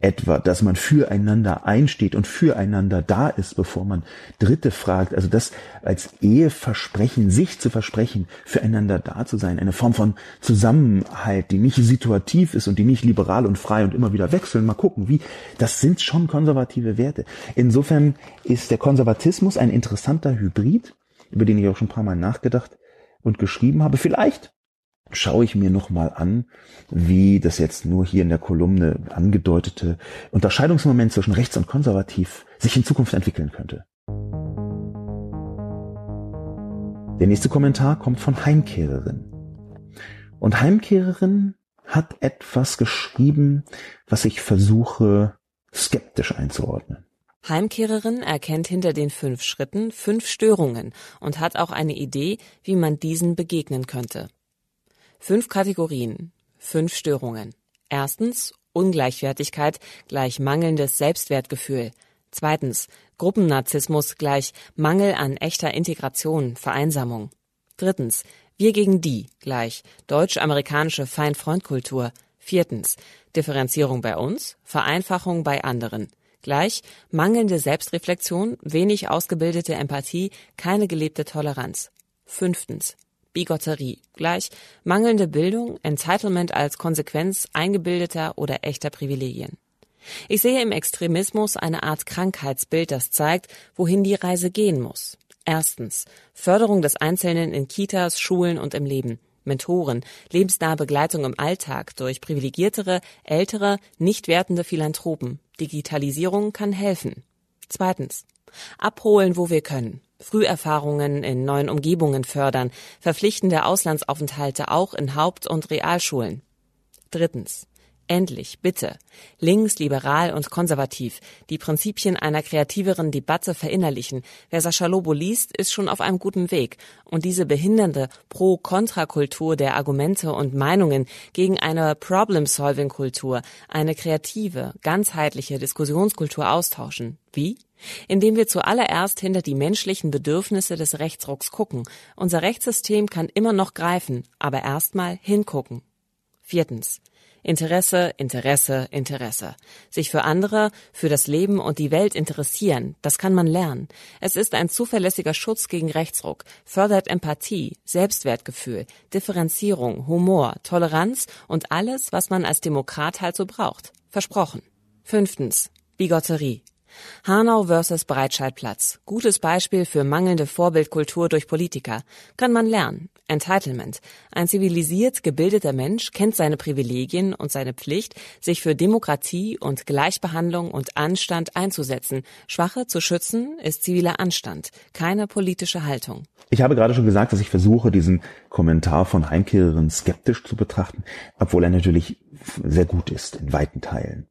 etwa, dass man füreinander einsteht und füreinander da ist, bevor man Dritte fragt. Also das als Eheversprechen, sich zu versprechen, füreinander da zu sein, eine Form von Zusammenhalt, die nicht situativ ist und die nicht liberal und frei und immer wieder wechseln. Mal gucken, wie. Das sind schon konservative Werte. Insofern ist der Konservatismus ein interessanter Hybrid, über den ich auch schon ein paar Mal nachgedacht und geschrieben habe. Vielleicht schaue ich mir nochmal an, wie das jetzt nur hier in der Kolumne angedeutete Unterscheidungsmoment zwischen rechts und konservativ sich in Zukunft entwickeln könnte. Der nächste Kommentar kommt von Heimkehrerin. Und Heimkehrerin hat etwas geschrieben, was ich versuche skeptisch einzuordnen. Heimkehrerin erkennt hinter den fünf Schritten fünf Störungen und hat auch eine Idee, wie man diesen begegnen könnte. Fünf Kategorien, fünf Störungen. Erstens Ungleichwertigkeit gleich mangelndes Selbstwertgefühl. Zweitens Gruppennarzissmus gleich Mangel an echter Integration, Vereinsamung. Drittens Wir gegen die gleich deutsch-amerikanische Feind-Freund-Kultur. Viertens Differenzierung bei uns, Vereinfachung bei anderen. Gleich mangelnde Selbstreflexion, wenig ausgebildete Empathie, keine gelebte Toleranz. Fünftens Bigotterie. Gleich mangelnde Bildung, Entitlement als Konsequenz eingebildeter oder echter Privilegien. Ich sehe im Extremismus eine Art Krankheitsbild, das zeigt, wohin die Reise gehen muss. Erstens. Förderung des Einzelnen in Kitas, Schulen und im Leben. Mentoren, lebensnahe Begleitung im Alltag durch privilegiertere, ältere, nicht wertende Philanthropen. Digitalisierung kann helfen. Zweitens. Abholen, wo wir können. Früherfahrungen in neuen Umgebungen fördern, verpflichtende Auslandsaufenthalte auch in Haupt- und Realschulen. Drittens. Endlich, bitte. Links, liberal und konservativ. Die Prinzipien einer kreativeren Debatte verinnerlichen. Wer Sascha Lobo liest, ist schon auf einem guten Weg. Und diese behindernde Pro-Kontra-Kultur der Argumente und Meinungen gegen eine Problem-Solving-Kultur, eine kreative, ganzheitliche Diskussionskultur austauschen. Wie? Indem wir zuallererst hinter die menschlichen Bedürfnisse des Rechtsrucks gucken. Unser Rechtssystem kann immer noch greifen, aber erstmal hingucken. Viertens Interesse, Interesse, Interesse. Sich für andere, für das Leben und die Welt interessieren, das kann man lernen. Es ist ein zuverlässiger Schutz gegen Rechtsruck, fördert Empathie, Selbstwertgefühl, Differenzierung, Humor, Toleranz und alles, was man als Demokrat halt so braucht. Versprochen. Fünftens. Bigotterie. Hanau versus Breitscheidplatz. Gutes Beispiel für mangelnde Vorbildkultur durch Politiker. Kann man lernen. Entitlement. Ein zivilisiert gebildeter Mensch kennt seine Privilegien und seine Pflicht, sich für Demokratie und Gleichbehandlung und Anstand einzusetzen. Schwache zu schützen ist ziviler Anstand, keine politische Haltung. Ich habe gerade schon gesagt, dass ich versuche, diesen Kommentar von Heimkehrerin skeptisch zu betrachten, obwohl er natürlich sehr gut ist in weiten Teilen.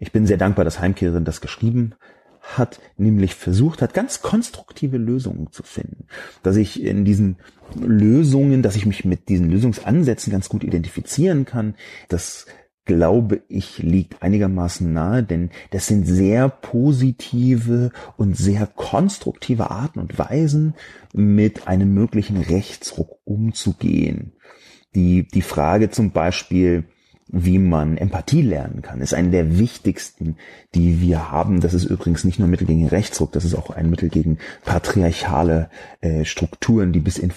Ich bin sehr dankbar, dass Heimkehrerin das geschrieben hat, nämlich versucht hat, ganz konstruktive Lösungen zu finden. Dass ich in diesen Lösungen, dass ich mich mit diesen Lösungsansätzen ganz gut identifizieren kann, das glaube ich liegt einigermaßen nahe, denn das sind sehr positive und sehr konstruktive Arten und Weisen, mit einem möglichen Rechtsruck umzugehen. Die, die Frage zum Beispiel, wie man Empathie lernen kann, ist eine der wichtigsten, die wir haben. Das ist übrigens nicht nur Mittel gegen Rechtsruck, das ist auch ein Mittel gegen patriarchale äh, Strukturen, die bis in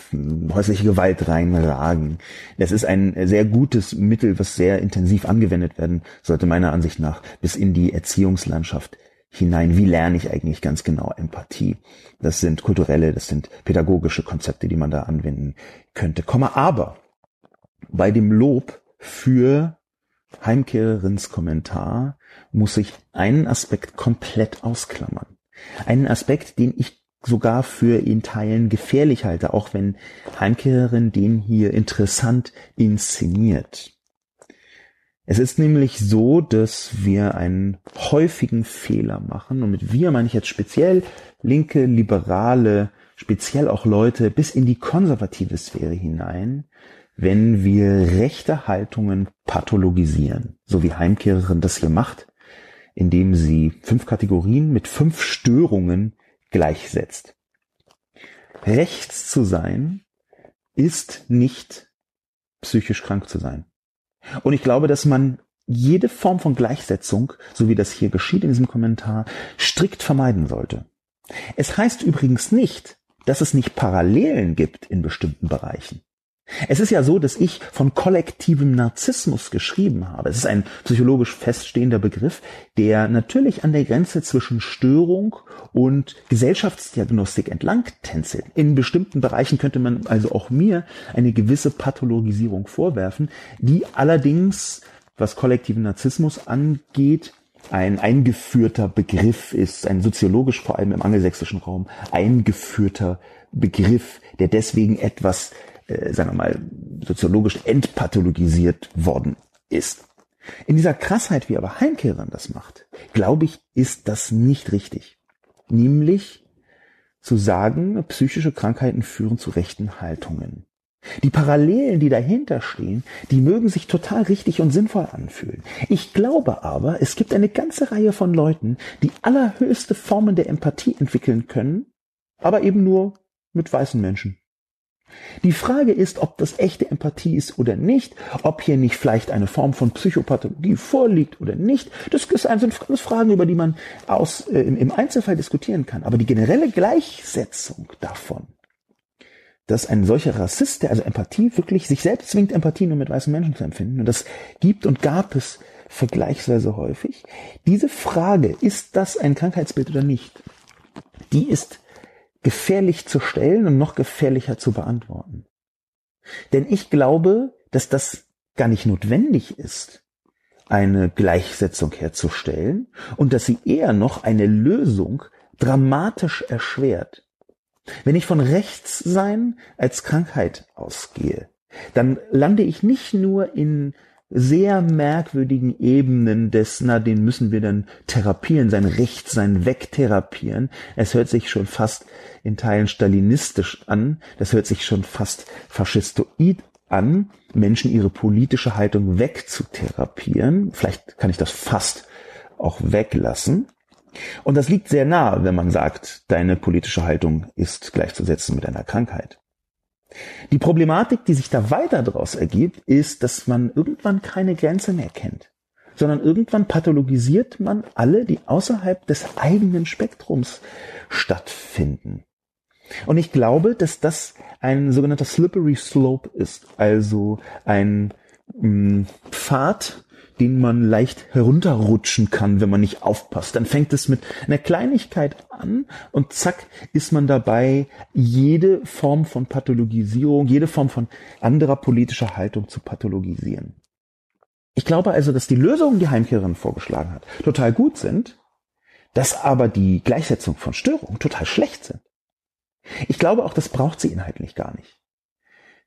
häusliche Gewalt reinragen. Das ist ein sehr gutes Mittel, was sehr intensiv angewendet werden sollte, meiner Ansicht nach, bis in die Erziehungslandschaft hinein. Wie lerne ich eigentlich ganz genau Empathie? Das sind kulturelle, das sind pädagogische Konzepte, die man da anwenden könnte. Komma aber bei dem Lob für Heimkehrerins Kommentar muss ich einen Aspekt komplett ausklammern. Einen Aspekt, den ich sogar für in Teilen gefährlich halte, auch wenn Heimkehrerin den hier interessant inszeniert. Es ist nämlich so, dass wir einen häufigen Fehler machen, und mit wir meine ich jetzt speziell linke, liberale, speziell auch Leute bis in die konservative Sphäre hinein, wenn wir rechte Haltungen pathologisieren, so wie Heimkehrerin das hier macht, indem sie fünf Kategorien mit fünf Störungen gleichsetzt. Rechts zu sein ist nicht psychisch krank zu sein. Und ich glaube, dass man jede Form von Gleichsetzung, so wie das hier geschieht in diesem Kommentar, strikt vermeiden sollte. Es heißt übrigens nicht, dass es nicht Parallelen gibt in bestimmten Bereichen. Es ist ja so, dass ich von kollektivem Narzissmus geschrieben habe. Es ist ein psychologisch feststehender Begriff, der natürlich an der Grenze zwischen Störung und Gesellschaftsdiagnostik entlang tänzelt. In bestimmten Bereichen könnte man also auch mir eine gewisse Pathologisierung vorwerfen, die allerdings, was kollektiven Narzissmus angeht, ein eingeführter Begriff ist, ein soziologisch vor allem im angelsächsischen Raum eingeführter Begriff, der deswegen etwas äh, sagen wir mal, soziologisch entpathologisiert worden ist. In dieser Krassheit, wie aber Heimkehrern das macht, glaube ich, ist das nicht richtig. Nämlich zu sagen, psychische Krankheiten führen zu rechten Haltungen. Die Parallelen, die dahinter stehen, die mögen sich total richtig und sinnvoll anfühlen. Ich glaube aber, es gibt eine ganze Reihe von Leuten, die allerhöchste Formen der Empathie entwickeln können, aber eben nur mit weißen Menschen. Die Frage ist, ob das echte Empathie ist oder nicht, ob hier nicht vielleicht eine Form von Psychopathologie vorliegt oder nicht. Das sind alles Fragen, über die man aus, äh, im Einzelfall diskutieren kann. Aber die generelle Gleichsetzung davon, dass ein solcher Rassist, der also Empathie wirklich sich selbst zwingt, Empathie nur mit weißen Menschen zu empfinden, und das gibt und gab es vergleichsweise häufig, diese Frage, ist das ein Krankheitsbild oder nicht, die ist gefährlich zu stellen und noch gefährlicher zu beantworten. Denn ich glaube, dass das gar nicht notwendig ist, eine Gleichsetzung herzustellen und dass sie eher noch eine Lösung dramatisch erschwert. Wenn ich von Rechtssein als Krankheit ausgehe, dann lande ich nicht nur in sehr merkwürdigen Ebenen des, na, den müssen wir dann therapieren, sein Recht, sein Wegtherapieren. Es hört sich schon fast in Teilen stalinistisch an. Das hört sich schon fast faschistoid an, Menschen ihre politische Haltung wegzutherapieren. Vielleicht kann ich das fast auch weglassen. Und das liegt sehr nah, wenn man sagt, deine politische Haltung ist gleichzusetzen mit einer Krankheit. Die Problematik, die sich da weiter daraus ergibt, ist, dass man irgendwann keine Grenze mehr kennt, sondern irgendwann pathologisiert man alle, die außerhalb des eigenen Spektrums stattfinden. Und ich glaube, dass das ein sogenannter slippery slope ist, also ein mm, Pfad, den man leicht herunterrutschen kann, wenn man nicht aufpasst. Dann fängt es mit einer Kleinigkeit an und zack ist man dabei, jede Form von Pathologisierung, jede Form von anderer politischer Haltung zu pathologisieren. Ich glaube also, dass die Lösungen, die Heimkehrerin vorgeschlagen hat, total gut sind, dass aber die Gleichsetzung von Störungen total schlecht sind. Ich glaube auch, das braucht sie inhaltlich gar nicht.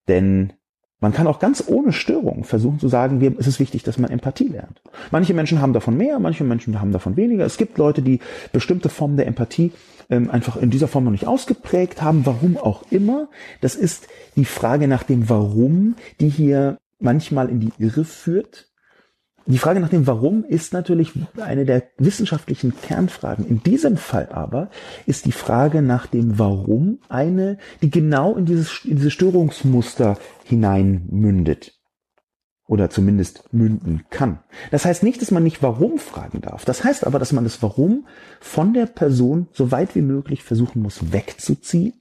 Denn man kann auch ganz ohne Störung versuchen zu sagen, wir, es ist wichtig, dass man Empathie lernt. Manche Menschen haben davon mehr, manche Menschen haben davon weniger. Es gibt Leute, die bestimmte Formen der Empathie ähm, einfach in dieser Form noch nicht ausgeprägt haben, warum auch immer. Das ist die Frage nach dem Warum, die hier manchmal in die Irre führt. Die Frage nach dem Warum ist natürlich eine der wissenschaftlichen Kernfragen. In diesem Fall aber ist die Frage nach dem Warum eine, die genau in dieses, in diese Störungsmuster hineinmündet. Oder zumindest münden kann. Das heißt nicht, dass man nicht Warum fragen darf. Das heißt aber, dass man das Warum von der Person so weit wie möglich versuchen muss wegzuziehen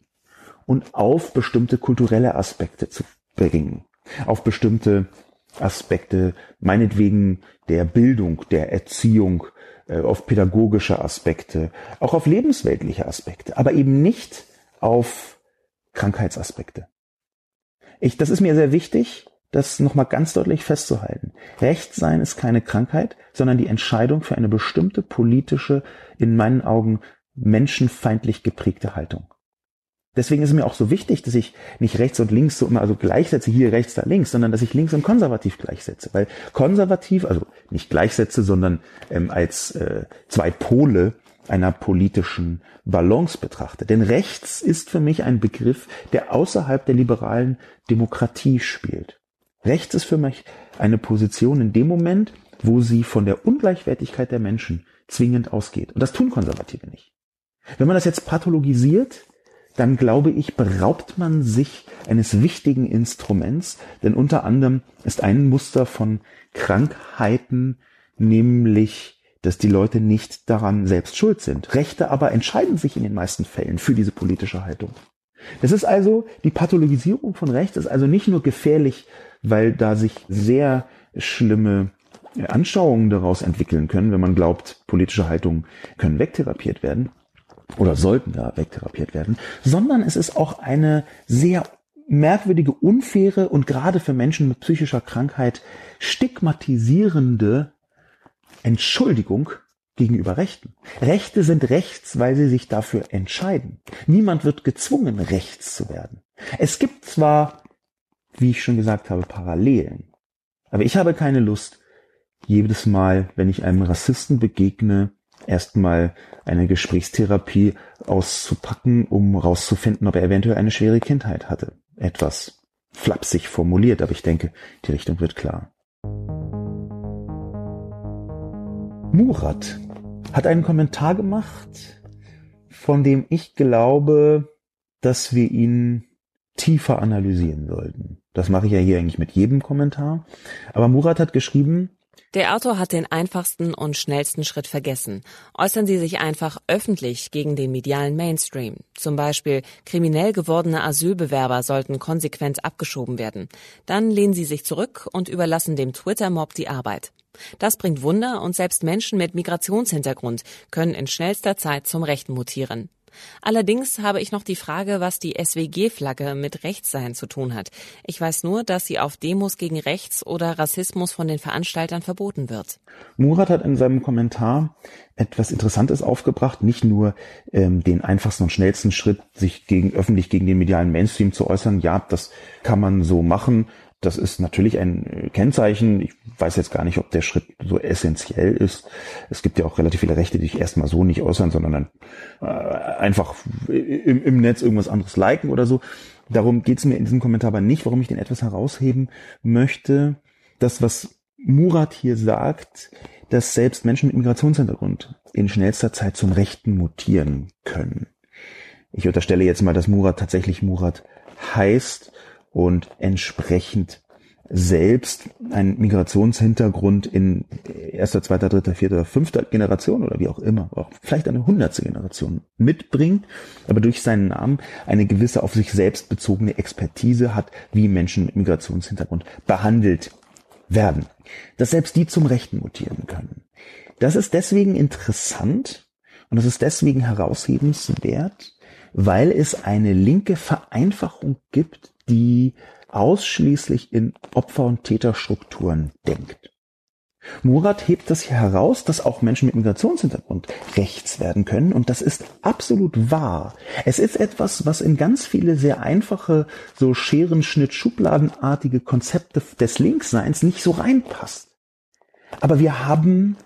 und auf bestimmte kulturelle Aspekte zu bringen. Auf bestimmte Aspekte, meinetwegen der Bildung, der Erziehung, äh, auf pädagogische Aspekte, auch auf lebensweltliche Aspekte, aber eben nicht auf Krankheitsaspekte. Ich, das ist mir sehr wichtig, das nochmal ganz deutlich festzuhalten. Rechtssein ist keine Krankheit, sondern die Entscheidung für eine bestimmte politische, in meinen Augen menschenfeindlich geprägte Haltung. Deswegen ist es mir auch so wichtig, dass ich nicht rechts und links so immer also gleichsetze, hier rechts, da links, sondern dass ich links und konservativ gleichsetze. Weil konservativ, also nicht gleichsetze, sondern ähm, als äh, zwei Pole einer politischen Balance betrachte. Denn rechts ist für mich ein Begriff, der außerhalb der liberalen Demokratie spielt. Rechts ist für mich eine Position in dem Moment, wo sie von der Ungleichwertigkeit der Menschen zwingend ausgeht. Und das tun Konservative nicht. Wenn man das jetzt pathologisiert, dann glaube ich, beraubt man sich eines wichtigen Instruments, denn unter anderem ist ein Muster von Krankheiten, nämlich, dass die Leute nicht daran selbst schuld sind. Rechte aber entscheiden sich in den meisten Fällen für diese politische Haltung. Das ist also, die Pathologisierung von Rechts ist also nicht nur gefährlich, weil da sich sehr schlimme Anschauungen daraus entwickeln können, wenn man glaubt, politische Haltungen können wegtherapiert werden, oder sollten da wegtherapiert werden, sondern es ist auch eine sehr merkwürdige, unfaire und gerade für Menschen mit psychischer Krankheit stigmatisierende Entschuldigung gegenüber Rechten. Rechte sind rechts, weil sie sich dafür entscheiden. Niemand wird gezwungen, rechts zu werden. Es gibt zwar, wie ich schon gesagt habe, Parallelen, aber ich habe keine Lust, jedes Mal, wenn ich einem Rassisten begegne, erstmal eine Gesprächstherapie auszupacken, um rauszufinden, ob er eventuell eine schwere Kindheit hatte. Etwas flapsig formuliert, aber ich denke, die Richtung wird klar. Murat hat einen Kommentar gemacht, von dem ich glaube, dass wir ihn tiefer analysieren sollten. Das mache ich ja hier eigentlich mit jedem Kommentar. Aber Murat hat geschrieben, der Autor hat den einfachsten und schnellsten Schritt vergessen. Äußern Sie sich einfach öffentlich gegen den medialen Mainstream. Zum Beispiel, kriminell gewordene Asylbewerber sollten konsequent abgeschoben werden. Dann lehnen Sie sich zurück und überlassen dem Twitter-Mob die Arbeit. Das bringt Wunder und selbst Menschen mit Migrationshintergrund können in schnellster Zeit zum Rechten mutieren. Allerdings habe ich noch die Frage, was die SWG-Flagge mit Rechtssein zu tun hat. Ich weiß nur, dass sie auf Demos gegen Rechts oder Rassismus von den Veranstaltern verboten wird. Murat hat in seinem Kommentar etwas Interessantes aufgebracht, nicht nur ähm, den einfachsten und schnellsten Schritt, sich gegen öffentlich gegen den medialen Mainstream zu äußern. Ja, das kann man so machen. Das ist natürlich ein äh, Kennzeichen. Ich weiß jetzt gar nicht, ob der Schritt so essentiell ist. Es gibt ja auch relativ viele Rechte, die sich erstmal so nicht äußern, sondern dann äh, einfach im, im Netz irgendwas anderes liken oder so. Darum geht es mir in diesem Kommentar aber nicht, warum ich den etwas herausheben möchte. Das, was Murat hier sagt, dass selbst Menschen mit Migrationshintergrund in schnellster Zeit zum Rechten mutieren können. Ich unterstelle jetzt mal, dass Murat tatsächlich Murat heißt und entsprechend selbst einen Migrationshintergrund in erster, zweiter, dritter, vierter, fünfter Generation oder wie auch immer, auch vielleicht eine hundertste Generation mitbringt, aber durch seinen Namen eine gewisse auf sich selbst bezogene Expertise hat, wie Menschen mit Migrationshintergrund behandelt werden. Dass selbst die zum Rechten mutieren können. Das ist deswegen interessant und das ist deswegen heraushebenswert, weil es eine linke Vereinfachung gibt, die ausschließlich in Opfer- und Täterstrukturen denkt. Murat hebt das hier heraus, dass auch Menschen mit Migrationshintergrund rechts werden können und das ist absolut wahr. Es ist etwas, was in ganz viele sehr einfache, so Scherenschnitt, Schubladenartige Konzepte des Linksseins nicht so reinpasst. Aber wir haben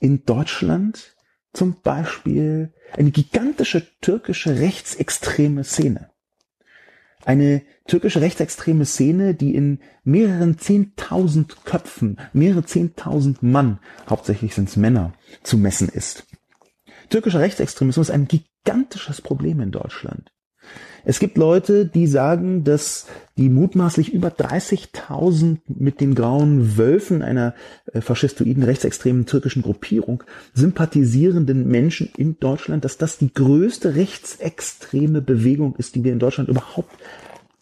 in Deutschland zum Beispiel eine gigantische türkische rechtsextreme Szene. Eine türkische rechtsextreme Szene, die in mehreren zehntausend Köpfen, mehrere zehntausend Mann, hauptsächlich sind es Männer, zu messen ist. Türkischer Rechtsextremismus ist ein gigantisches Problem in Deutschland. Es gibt Leute, die sagen, dass die mutmaßlich über 30.000 mit den grauen Wölfen einer äh, faschistoiden rechtsextremen türkischen Gruppierung sympathisierenden Menschen in Deutschland, dass das die größte rechtsextreme Bewegung ist, die wir in Deutschland überhaupt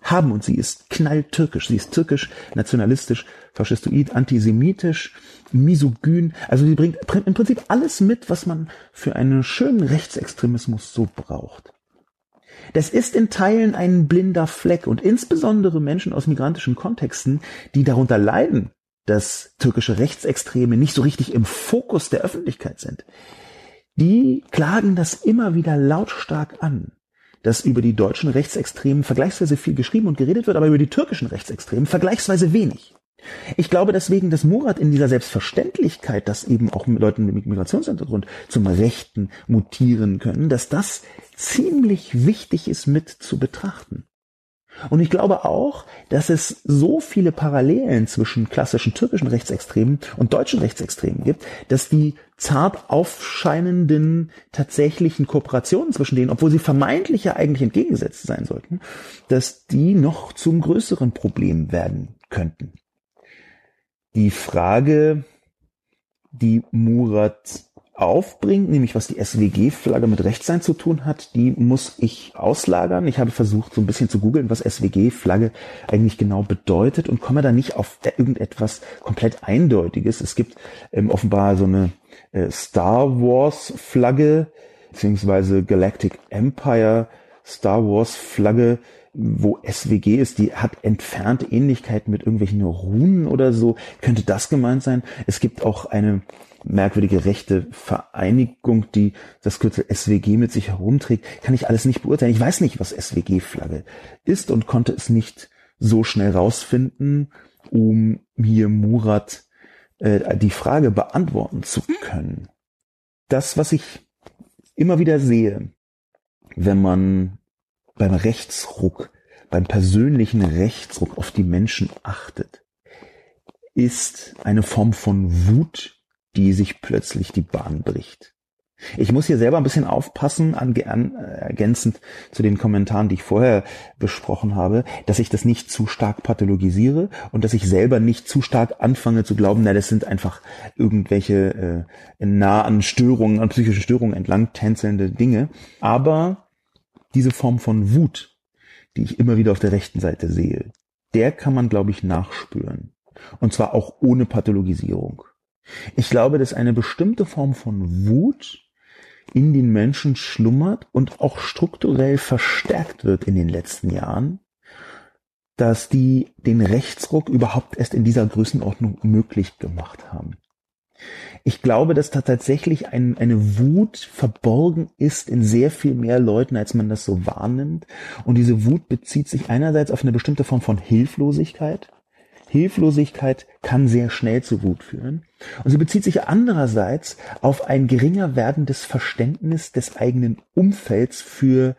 haben und sie ist knalltürkisch. Sie ist türkisch, nationalistisch, faschistoid, antisemitisch, misogyn. Also sie bringt im Prinzip alles mit, was man für einen schönen Rechtsextremismus so braucht. Das ist in Teilen ein blinder Fleck und insbesondere Menschen aus migrantischen Kontexten, die darunter leiden, dass türkische Rechtsextreme nicht so richtig im Fokus der Öffentlichkeit sind, die klagen das immer wieder lautstark an dass über die deutschen Rechtsextremen vergleichsweise viel geschrieben und geredet wird, aber über die türkischen Rechtsextremen vergleichsweise wenig. Ich glaube deswegen, dass Murat in dieser Selbstverständlichkeit, dass eben auch Leute mit Migrationshintergrund zum Rechten mutieren können, dass das ziemlich wichtig ist mit zu betrachten. Und ich glaube auch, dass es so viele Parallelen zwischen klassischen türkischen Rechtsextremen und deutschen Rechtsextremen gibt, dass die zart aufscheinenden tatsächlichen Kooperationen zwischen denen, obwohl sie vermeintlich ja eigentlich entgegengesetzt sein sollten, dass die noch zum größeren Problem werden könnten. Die Frage, die Murat aufbringt, nämlich was die SWG-Flagge mit Rechtssein zu tun hat, die muss ich auslagern. Ich habe versucht, so ein bisschen zu googeln, was SWG-Flagge eigentlich genau bedeutet und komme da nicht auf irgendetwas komplett Eindeutiges. Es gibt ähm, offenbar so eine äh, Star Wars-Flagge, beziehungsweise Galactic Empire Star Wars-Flagge, wo SWG ist, die hat entfernt Ähnlichkeiten mit irgendwelchen Runen oder so. Könnte das gemeint sein? Es gibt auch eine merkwürdige rechte Vereinigung, die das Kürzel SWG mit sich herumträgt, kann ich alles nicht beurteilen. Ich weiß nicht, was SWG-Flagge ist und konnte es nicht so schnell rausfinden, um hier Murat äh, die Frage beantworten zu können. Das, was ich immer wieder sehe, wenn man beim Rechtsruck, beim persönlichen Rechtsruck auf die Menschen achtet, ist eine Form von Wut, die sich plötzlich die Bahn bricht. Ich muss hier selber ein bisschen aufpassen, an, an, ergänzend zu den Kommentaren, die ich vorher besprochen habe, dass ich das nicht zu stark pathologisiere und dass ich selber nicht zu stark anfange zu glauben, na, das sind einfach irgendwelche äh, nah an Störungen, an psychischen Störungen entlang tänzelnde Dinge. Aber diese Form von Wut, die ich immer wieder auf der rechten Seite sehe, der kann man, glaube ich, nachspüren. Und zwar auch ohne Pathologisierung. Ich glaube, dass eine bestimmte Form von Wut in den Menschen schlummert und auch strukturell verstärkt wird in den letzten Jahren, dass die den Rechtsruck überhaupt erst in dieser Größenordnung möglich gemacht haben. Ich glaube, dass da tatsächlich ein, eine Wut verborgen ist in sehr viel mehr Leuten, als man das so wahrnimmt. Und diese Wut bezieht sich einerseits auf eine bestimmte Form von Hilflosigkeit, Hilflosigkeit kann sehr schnell zu Wut führen. Und sie bezieht sich andererseits auf ein geringer werdendes Verständnis des eigenen Umfelds für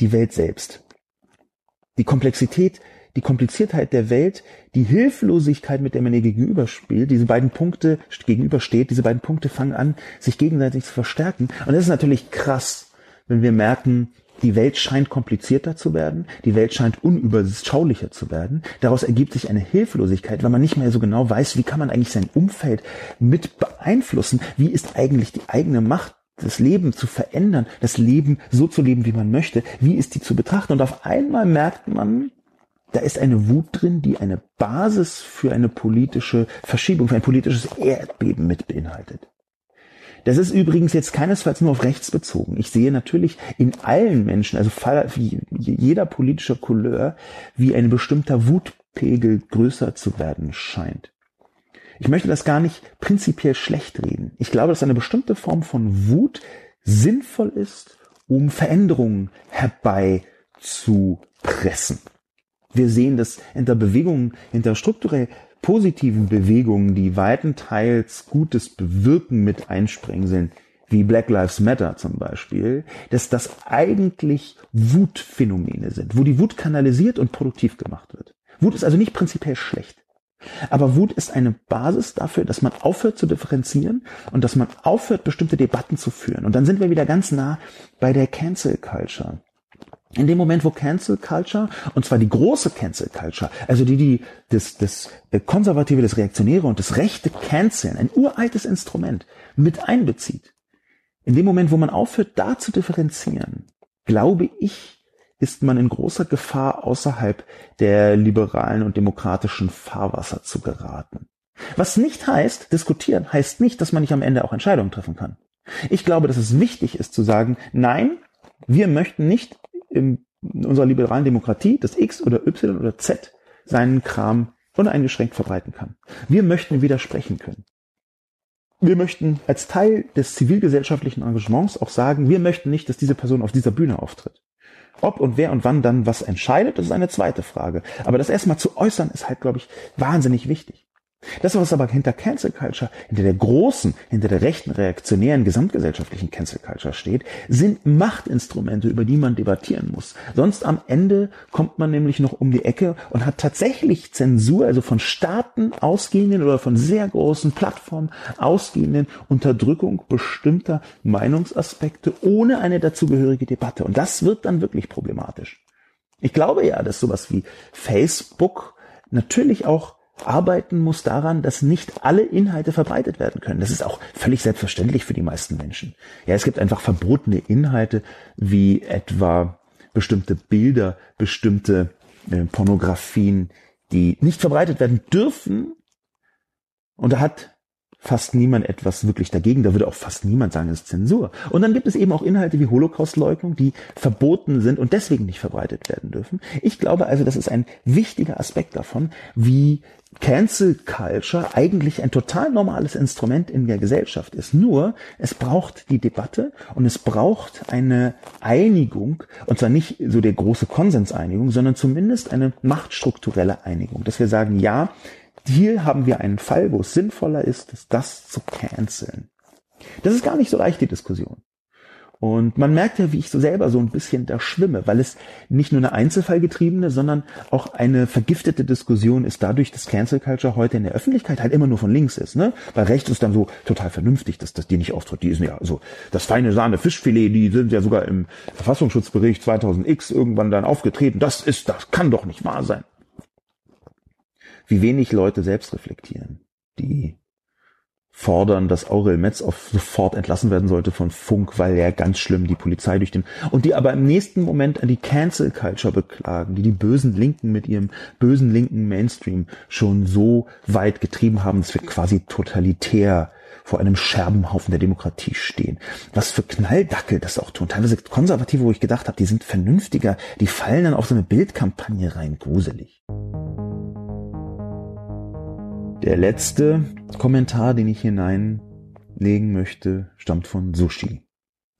die Welt selbst. Die Komplexität, die Kompliziertheit der Welt, die Hilflosigkeit, mit der man ihr gegenüberspielt, diese beiden Punkte gegenübersteht, diese beiden Punkte fangen an, sich gegenseitig zu verstärken. Und das ist natürlich krass, wenn wir merken, Die Welt scheint komplizierter zu werden, die Welt scheint unüberschaulicher zu werden. Daraus ergibt sich eine Hilflosigkeit, weil man nicht mehr so genau weiß, wie kann man eigentlich sein Umfeld mit beeinflussen, wie ist eigentlich die eigene Macht das Leben zu verändern, das Leben so zu leben, wie man möchte, wie ist die zu betrachten? Und auf einmal merkt man, da ist eine Wut drin, die eine Basis für eine politische Verschiebung, für ein politisches Erdbeben mit beinhaltet. Das ist übrigens jetzt keinesfalls nur auf rechts bezogen. Ich sehe natürlich in allen Menschen, also jeder politischer Couleur, wie ein bestimmter Wutpegel größer zu werden scheint. Ich möchte das gar nicht prinzipiell schlecht reden. Ich glaube, dass eine bestimmte Form von Wut sinnvoll ist, um Veränderungen herbeizupressen. Wir sehen das hinter Bewegungen, hinter strukturell positiven Bewegungen, die weitenteils Gutes bewirken, mit einsprengseln, wie Black Lives Matter zum Beispiel, dass das eigentlich Wutphänomene sind, wo die Wut kanalisiert und produktiv gemacht wird. Wut ist also nicht prinzipiell schlecht. Aber Wut ist eine Basis dafür, dass man aufhört zu differenzieren und dass man aufhört, bestimmte Debatten zu führen. Und dann sind wir wieder ganz nah bei der Cancel Culture. In dem Moment, wo Cancel Culture, und zwar die große Cancel Culture, also die, die das, das Konservative, das Reaktionäre und das rechte Canceln, ein uraltes Instrument, mit einbezieht, in dem Moment, wo man aufhört, da zu differenzieren, glaube ich, ist man in großer Gefahr, außerhalb der liberalen und demokratischen Fahrwasser zu geraten. Was nicht heißt, diskutieren heißt nicht, dass man nicht am Ende auch Entscheidungen treffen kann. Ich glaube, dass es wichtig ist zu sagen, nein, wir möchten nicht in unserer liberalen Demokratie, dass X oder Y oder Z seinen Kram uneingeschränkt verbreiten kann. Wir möchten widersprechen können. Wir möchten als Teil des zivilgesellschaftlichen Engagements auch sagen, wir möchten nicht, dass diese Person auf dieser Bühne auftritt. Ob und wer und wann dann was entscheidet, das ist eine zweite Frage. Aber das erstmal zu äußern, ist halt, glaube ich, wahnsinnig wichtig. Das, was aber hinter Cancel Culture, hinter der großen, hinter der rechten, reaktionären, gesamtgesellschaftlichen Cancel Culture steht, sind Machtinstrumente, über die man debattieren muss. Sonst am Ende kommt man nämlich noch um die Ecke und hat tatsächlich Zensur, also von Staaten ausgehenden oder von sehr großen Plattformen ausgehenden Unterdrückung bestimmter Meinungsaspekte ohne eine dazugehörige Debatte. Und das wird dann wirklich problematisch. Ich glaube ja, dass sowas wie Facebook natürlich auch arbeiten muss daran, dass nicht alle Inhalte verbreitet werden können. Das ist auch völlig selbstverständlich für die meisten Menschen. Ja, es gibt einfach verbotene Inhalte wie etwa bestimmte Bilder, bestimmte äh, Pornografien, die nicht verbreitet werden dürfen. Und da hat fast niemand etwas wirklich dagegen. Da würde auch fast niemand sagen, es ist Zensur. Und dann gibt es eben auch Inhalte wie Holocaustleugnung, die verboten sind und deswegen nicht verbreitet werden dürfen. Ich glaube also, das ist ein wichtiger Aspekt davon, wie Cancel Culture eigentlich ein total normales Instrument in der Gesellschaft ist. Nur, es braucht die Debatte und es braucht eine Einigung, und zwar nicht so der große Konsenseinigung, sondern zumindest eine machtstrukturelle Einigung, dass wir sagen, ja, hier haben wir einen Fall, wo es sinnvoller ist, das zu canceln. Das ist gar nicht so leicht, die Diskussion. Und man merkt ja, wie ich so selber so ein bisschen da schwimme, weil es nicht nur eine Einzelfallgetriebene, sondern auch eine vergiftete Diskussion ist dadurch, dass Cancel Culture heute in der Öffentlichkeit halt immer nur von links ist, ne? Weil rechts ist dann so total vernünftig, dass das die nicht auftritt. Die sind ja so, das feine Sahne Fischfilet, die sind ja sogar im Verfassungsschutzbericht 2000X irgendwann dann aufgetreten. Das ist, das kann doch nicht wahr sein wie wenig Leute selbst reflektieren, die fordern, dass Aurel Metz auf sofort entlassen werden sollte von Funk, weil er ganz schlimm die Polizei durch den und die aber im nächsten Moment an die Cancel Culture beklagen, die die bösen Linken mit ihrem bösen linken Mainstream schon so weit getrieben haben, dass wir quasi totalitär vor einem Scherbenhaufen der Demokratie stehen. Was für Knalldackel das auch tun. Teilweise Konservative, wo ich gedacht habe, die sind vernünftiger, die fallen dann auf so eine Bildkampagne rein, gruselig. Der letzte Kommentar, den ich hineinlegen möchte, stammt von Sushi.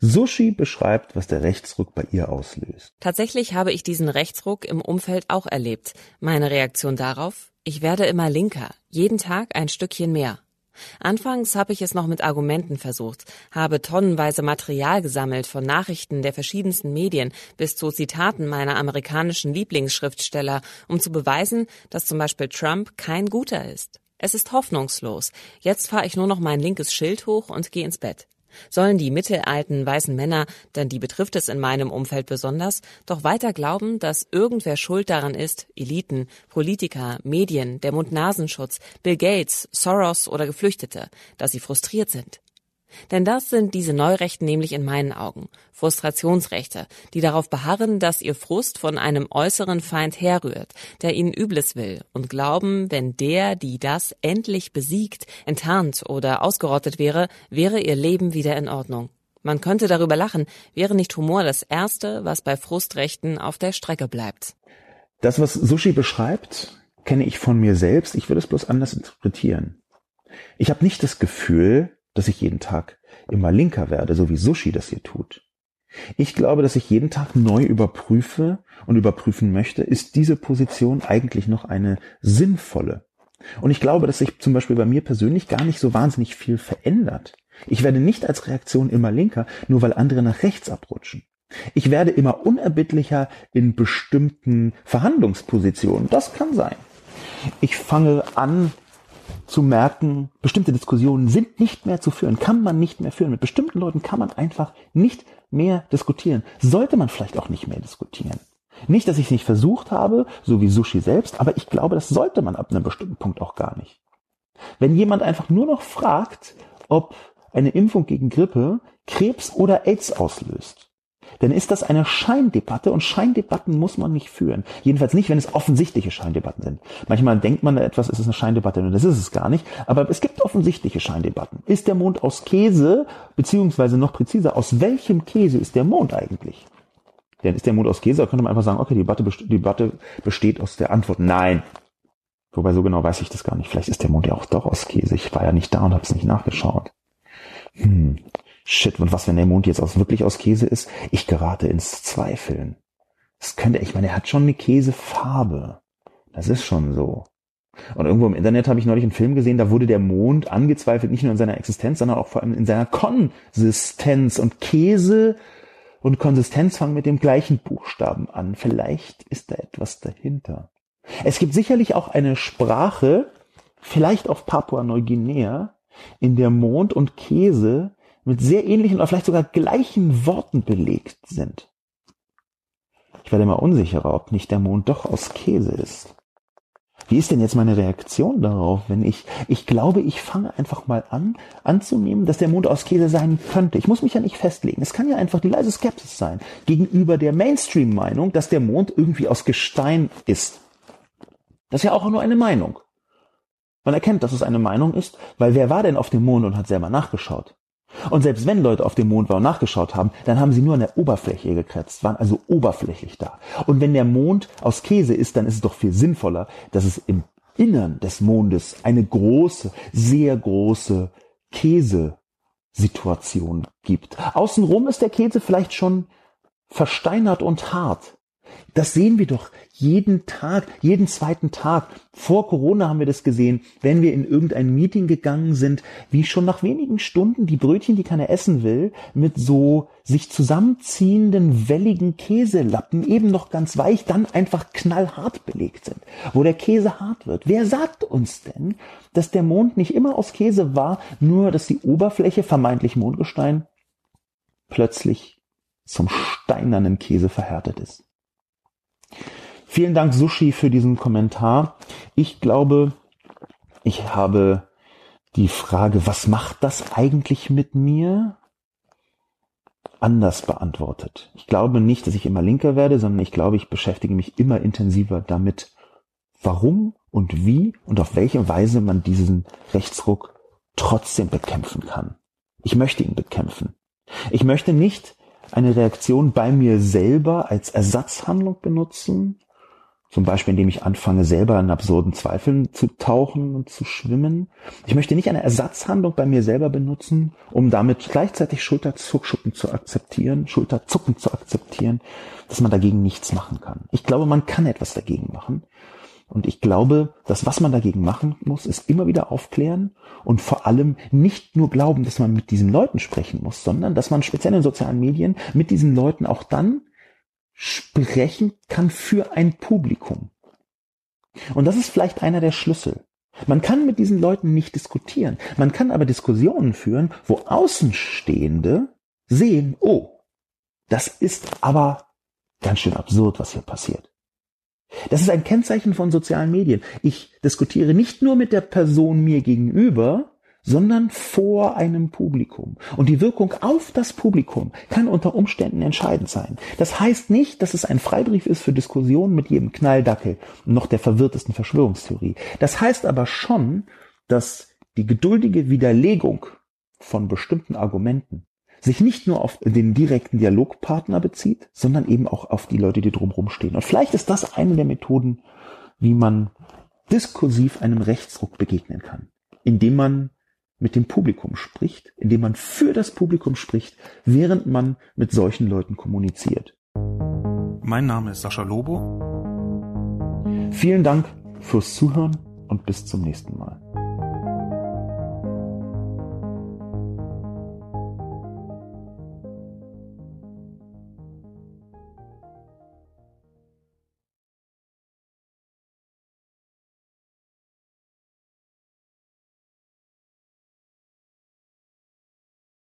Sushi beschreibt, was der Rechtsruck bei ihr auslöst. Tatsächlich habe ich diesen Rechtsruck im Umfeld auch erlebt. Meine Reaktion darauf? Ich werde immer linker, jeden Tag ein Stückchen mehr. Anfangs habe ich es noch mit Argumenten versucht, habe tonnenweise Material gesammelt von Nachrichten der verschiedensten Medien bis zu Zitaten meiner amerikanischen Lieblingsschriftsteller, um zu beweisen, dass zum Beispiel Trump kein guter ist. Es ist hoffnungslos. Jetzt fahre ich nur noch mein linkes Schild hoch und gehe ins Bett. Sollen die mittelalten weißen Männer, denn die betrifft es in meinem Umfeld besonders, doch weiter glauben, dass irgendwer schuld daran ist, Eliten, Politiker, Medien, der Mund-Nasenschutz, Bill Gates, Soros oder Geflüchtete, dass sie frustriert sind? Denn das sind diese Neurechten nämlich in meinen Augen. Frustrationsrechte, die darauf beharren, dass ihr Frust von einem äußeren Feind herrührt, der ihnen Übles will und glauben, wenn der, die das endlich besiegt, enttarnt oder ausgerottet wäre, wäre ihr Leben wieder in Ordnung. Man könnte darüber lachen, wäre nicht Humor das Erste, was bei Frustrechten auf der Strecke bleibt. Das, was Sushi beschreibt, kenne ich von mir selbst. Ich würde es bloß anders interpretieren. Ich habe nicht das Gefühl, dass ich jeden Tag immer linker werde, so wie Sushi das hier tut. Ich glaube, dass ich jeden Tag neu überprüfe und überprüfen möchte, ist diese Position eigentlich noch eine sinnvolle? Und ich glaube, dass sich zum Beispiel bei mir persönlich gar nicht so wahnsinnig viel verändert. Ich werde nicht als Reaktion immer linker, nur weil andere nach rechts abrutschen. Ich werde immer unerbittlicher in bestimmten Verhandlungspositionen. Das kann sein. Ich fange an, zu merken, bestimmte Diskussionen sind nicht mehr zu führen, kann man nicht mehr führen. Mit bestimmten Leuten kann man einfach nicht mehr diskutieren. Sollte man vielleicht auch nicht mehr diskutieren. Nicht, dass ich es nicht versucht habe, so wie Sushi selbst, aber ich glaube, das sollte man ab einem bestimmten Punkt auch gar nicht. Wenn jemand einfach nur noch fragt, ob eine Impfung gegen Grippe Krebs oder AIDS auslöst, dann ist das eine Scheindebatte und Scheindebatten muss man nicht führen. Jedenfalls nicht, wenn es offensichtliche Scheindebatten sind. Manchmal denkt man etwas, ist eine Scheindebatte und das ist es gar nicht. Aber es gibt offensichtliche Scheindebatten. Ist der Mond aus Käse, beziehungsweise noch präziser, aus welchem Käse ist der Mond eigentlich? Denn ist der Mond aus Käse, da könnte man einfach sagen, okay, die Debatte, die Debatte besteht aus der Antwort Nein. Wobei so genau weiß ich das gar nicht. Vielleicht ist der Mond ja auch doch aus Käse. Ich war ja nicht da und habe es nicht nachgeschaut. Hm shit, und was, wenn der Mond jetzt aus, wirklich aus Käse ist? Ich gerate ins Zweifeln. Das könnte, ich meine, er hat schon eine Käsefarbe. Das ist schon so. Und irgendwo im Internet habe ich neulich einen Film gesehen, da wurde der Mond angezweifelt, nicht nur in seiner Existenz, sondern auch vor allem in seiner Konsistenz. Und Käse und Konsistenz fangen mit dem gleichen Buchstaben an. Vielleicht ist da etwas dahinter. Es gibt sicherlich auch eine Sprache, vielleicht auf Papua-Neuguinea, in der Mond und Käse mit sehr ähnlichen oder vielleicht sogar gleichen Worten belegt sind. Ich werde immer unsicherer, ob nicht der Mond doch aus Käse ist. Wie ist denn jetzt meine Reaktion darauf, wenn ich, ich glaube, ich fange einfach mal an, anzunehmen, dass der Mond aus Käse sein könnte. Ich muss mich ja nicht festlegen. Es kann ja einfach die leise Skepsis sein gegenüber der Mainstream-Meinung, dass der Mond irgendwie aus Gestein ist. Das ist ja auch nur eine Meinung. Man erkennt, dass es eine Meinung ist, weil wer war denn auf dem Mond und hat selber nachgeschaut? Und selbst wenn Leute auf dem Mond waren und nachgeschaut haben, dann haben sie nur an der Oberfläche gekratzt, waren also oberflächlich da. Und wenn der Mond aus Käse ist, dann ist es doch viel sinnvoller, dass es im Innern des Mondes eine große, sehr große Käsesituation gibt. Außenrum ist der Käse vielleicht schon versteinert und hart. Das sehen wir doch jeden Tag, jeden zweiten Tag. Vor Corona haben wir das gesehen, wenn wir in irgendein Meeting gegangen sind, wie schon nach wenigen Stunden die Brötchen, die keiner essen will, mit so sich zusammenziehenden, welligen Käselappen, eben noch ganz weich, dann einfach knallhart belegt sind, wo der Käse hart wird. Wer sagt uns denn, dass der Mond nicht immer aus Käse war, nur dass die Oberfläche, vermeintlich Mondgestein, plötzlich zum steinernen Käse verhärtet ist? Vielen Dank, Sushi, für diesen Kommentar. Ich glaube, ich habe die Frage, was macht das eigentlich mit mir? anders beantwortet. Ich glaube nicht, dass ich immer linker werde, sondern ich glaube, ich beschäftige mich immer intensiver damit, warum und wie und auf welche Weise man diesen Rechtsruck trotzdem bekämpfen kann. Ich möchte ihn bekämpfen. Ich möchte nicht eine Reaktion bei mir selber als Ersatzhandlung benutzen, zum Beispiel, indem ich anfange, selber in absurden Zweifeln zu tauchen und zu schwimmen. Ich möchte nicht eine Ersatzhandlung bei mir selber benutzen, um damit gleichzeitig Schulterzucken zu akzeptieren, Schulterzucken zu akzeptieren, dass man dagegen nichts machen kann. Ich glaube, man kann etwas dagegen machen. Und ich glaube, dass was man dagegen machen muss, ist immer wieder aufklären und vor allem nicht nur glauben, dass man mit diesen Leuten sprechen muss, sondern dass man speziell in sozialen Medien mit diesen Leuten auch dann sprechen kann für ein Publikum. Und das ist vielleicht einer der Schlüssel. Man kann mit diesen Leuten nicht diskutieren. Man kann aber Diskussionen führen, wo Außenstehende sehen, oh, das ist aber ganz schön absurd, was hier passiert. Das ist ein Kennzeichen von sozialen Medien. Ich diskutiere nicht nur mit der Person mir gegenüber, sondern vor einem Publikum. Und die Wirkung auf das Publikum kann unter Umständen entscheidend sein. Das heißt nicht, dass es ein Freibrief ist für Diskussionen mit jedem Knalldackel, noch der verwirrtesten Verschwörungstheorie. Das heißt aber schon, dass die geduldige Widerlegung von bestimmten Argumenten sich nicht nur auf den direkten Dialogpartner bezieht, sondern eben auch auf die Leute, die drumherum stehen. Und vielleicht ist das eine der Methoden, wie man diskursiv einem Rechtsruck begegnen kann, indem man mit dem Publikum spricht, indem man für das Publikum spricht, während man mit solchen Leuten kommuniziert. Mein Name ist Sascha Lobo. Vielen Dank fürs Zuhören und bis zum nächsten Mal.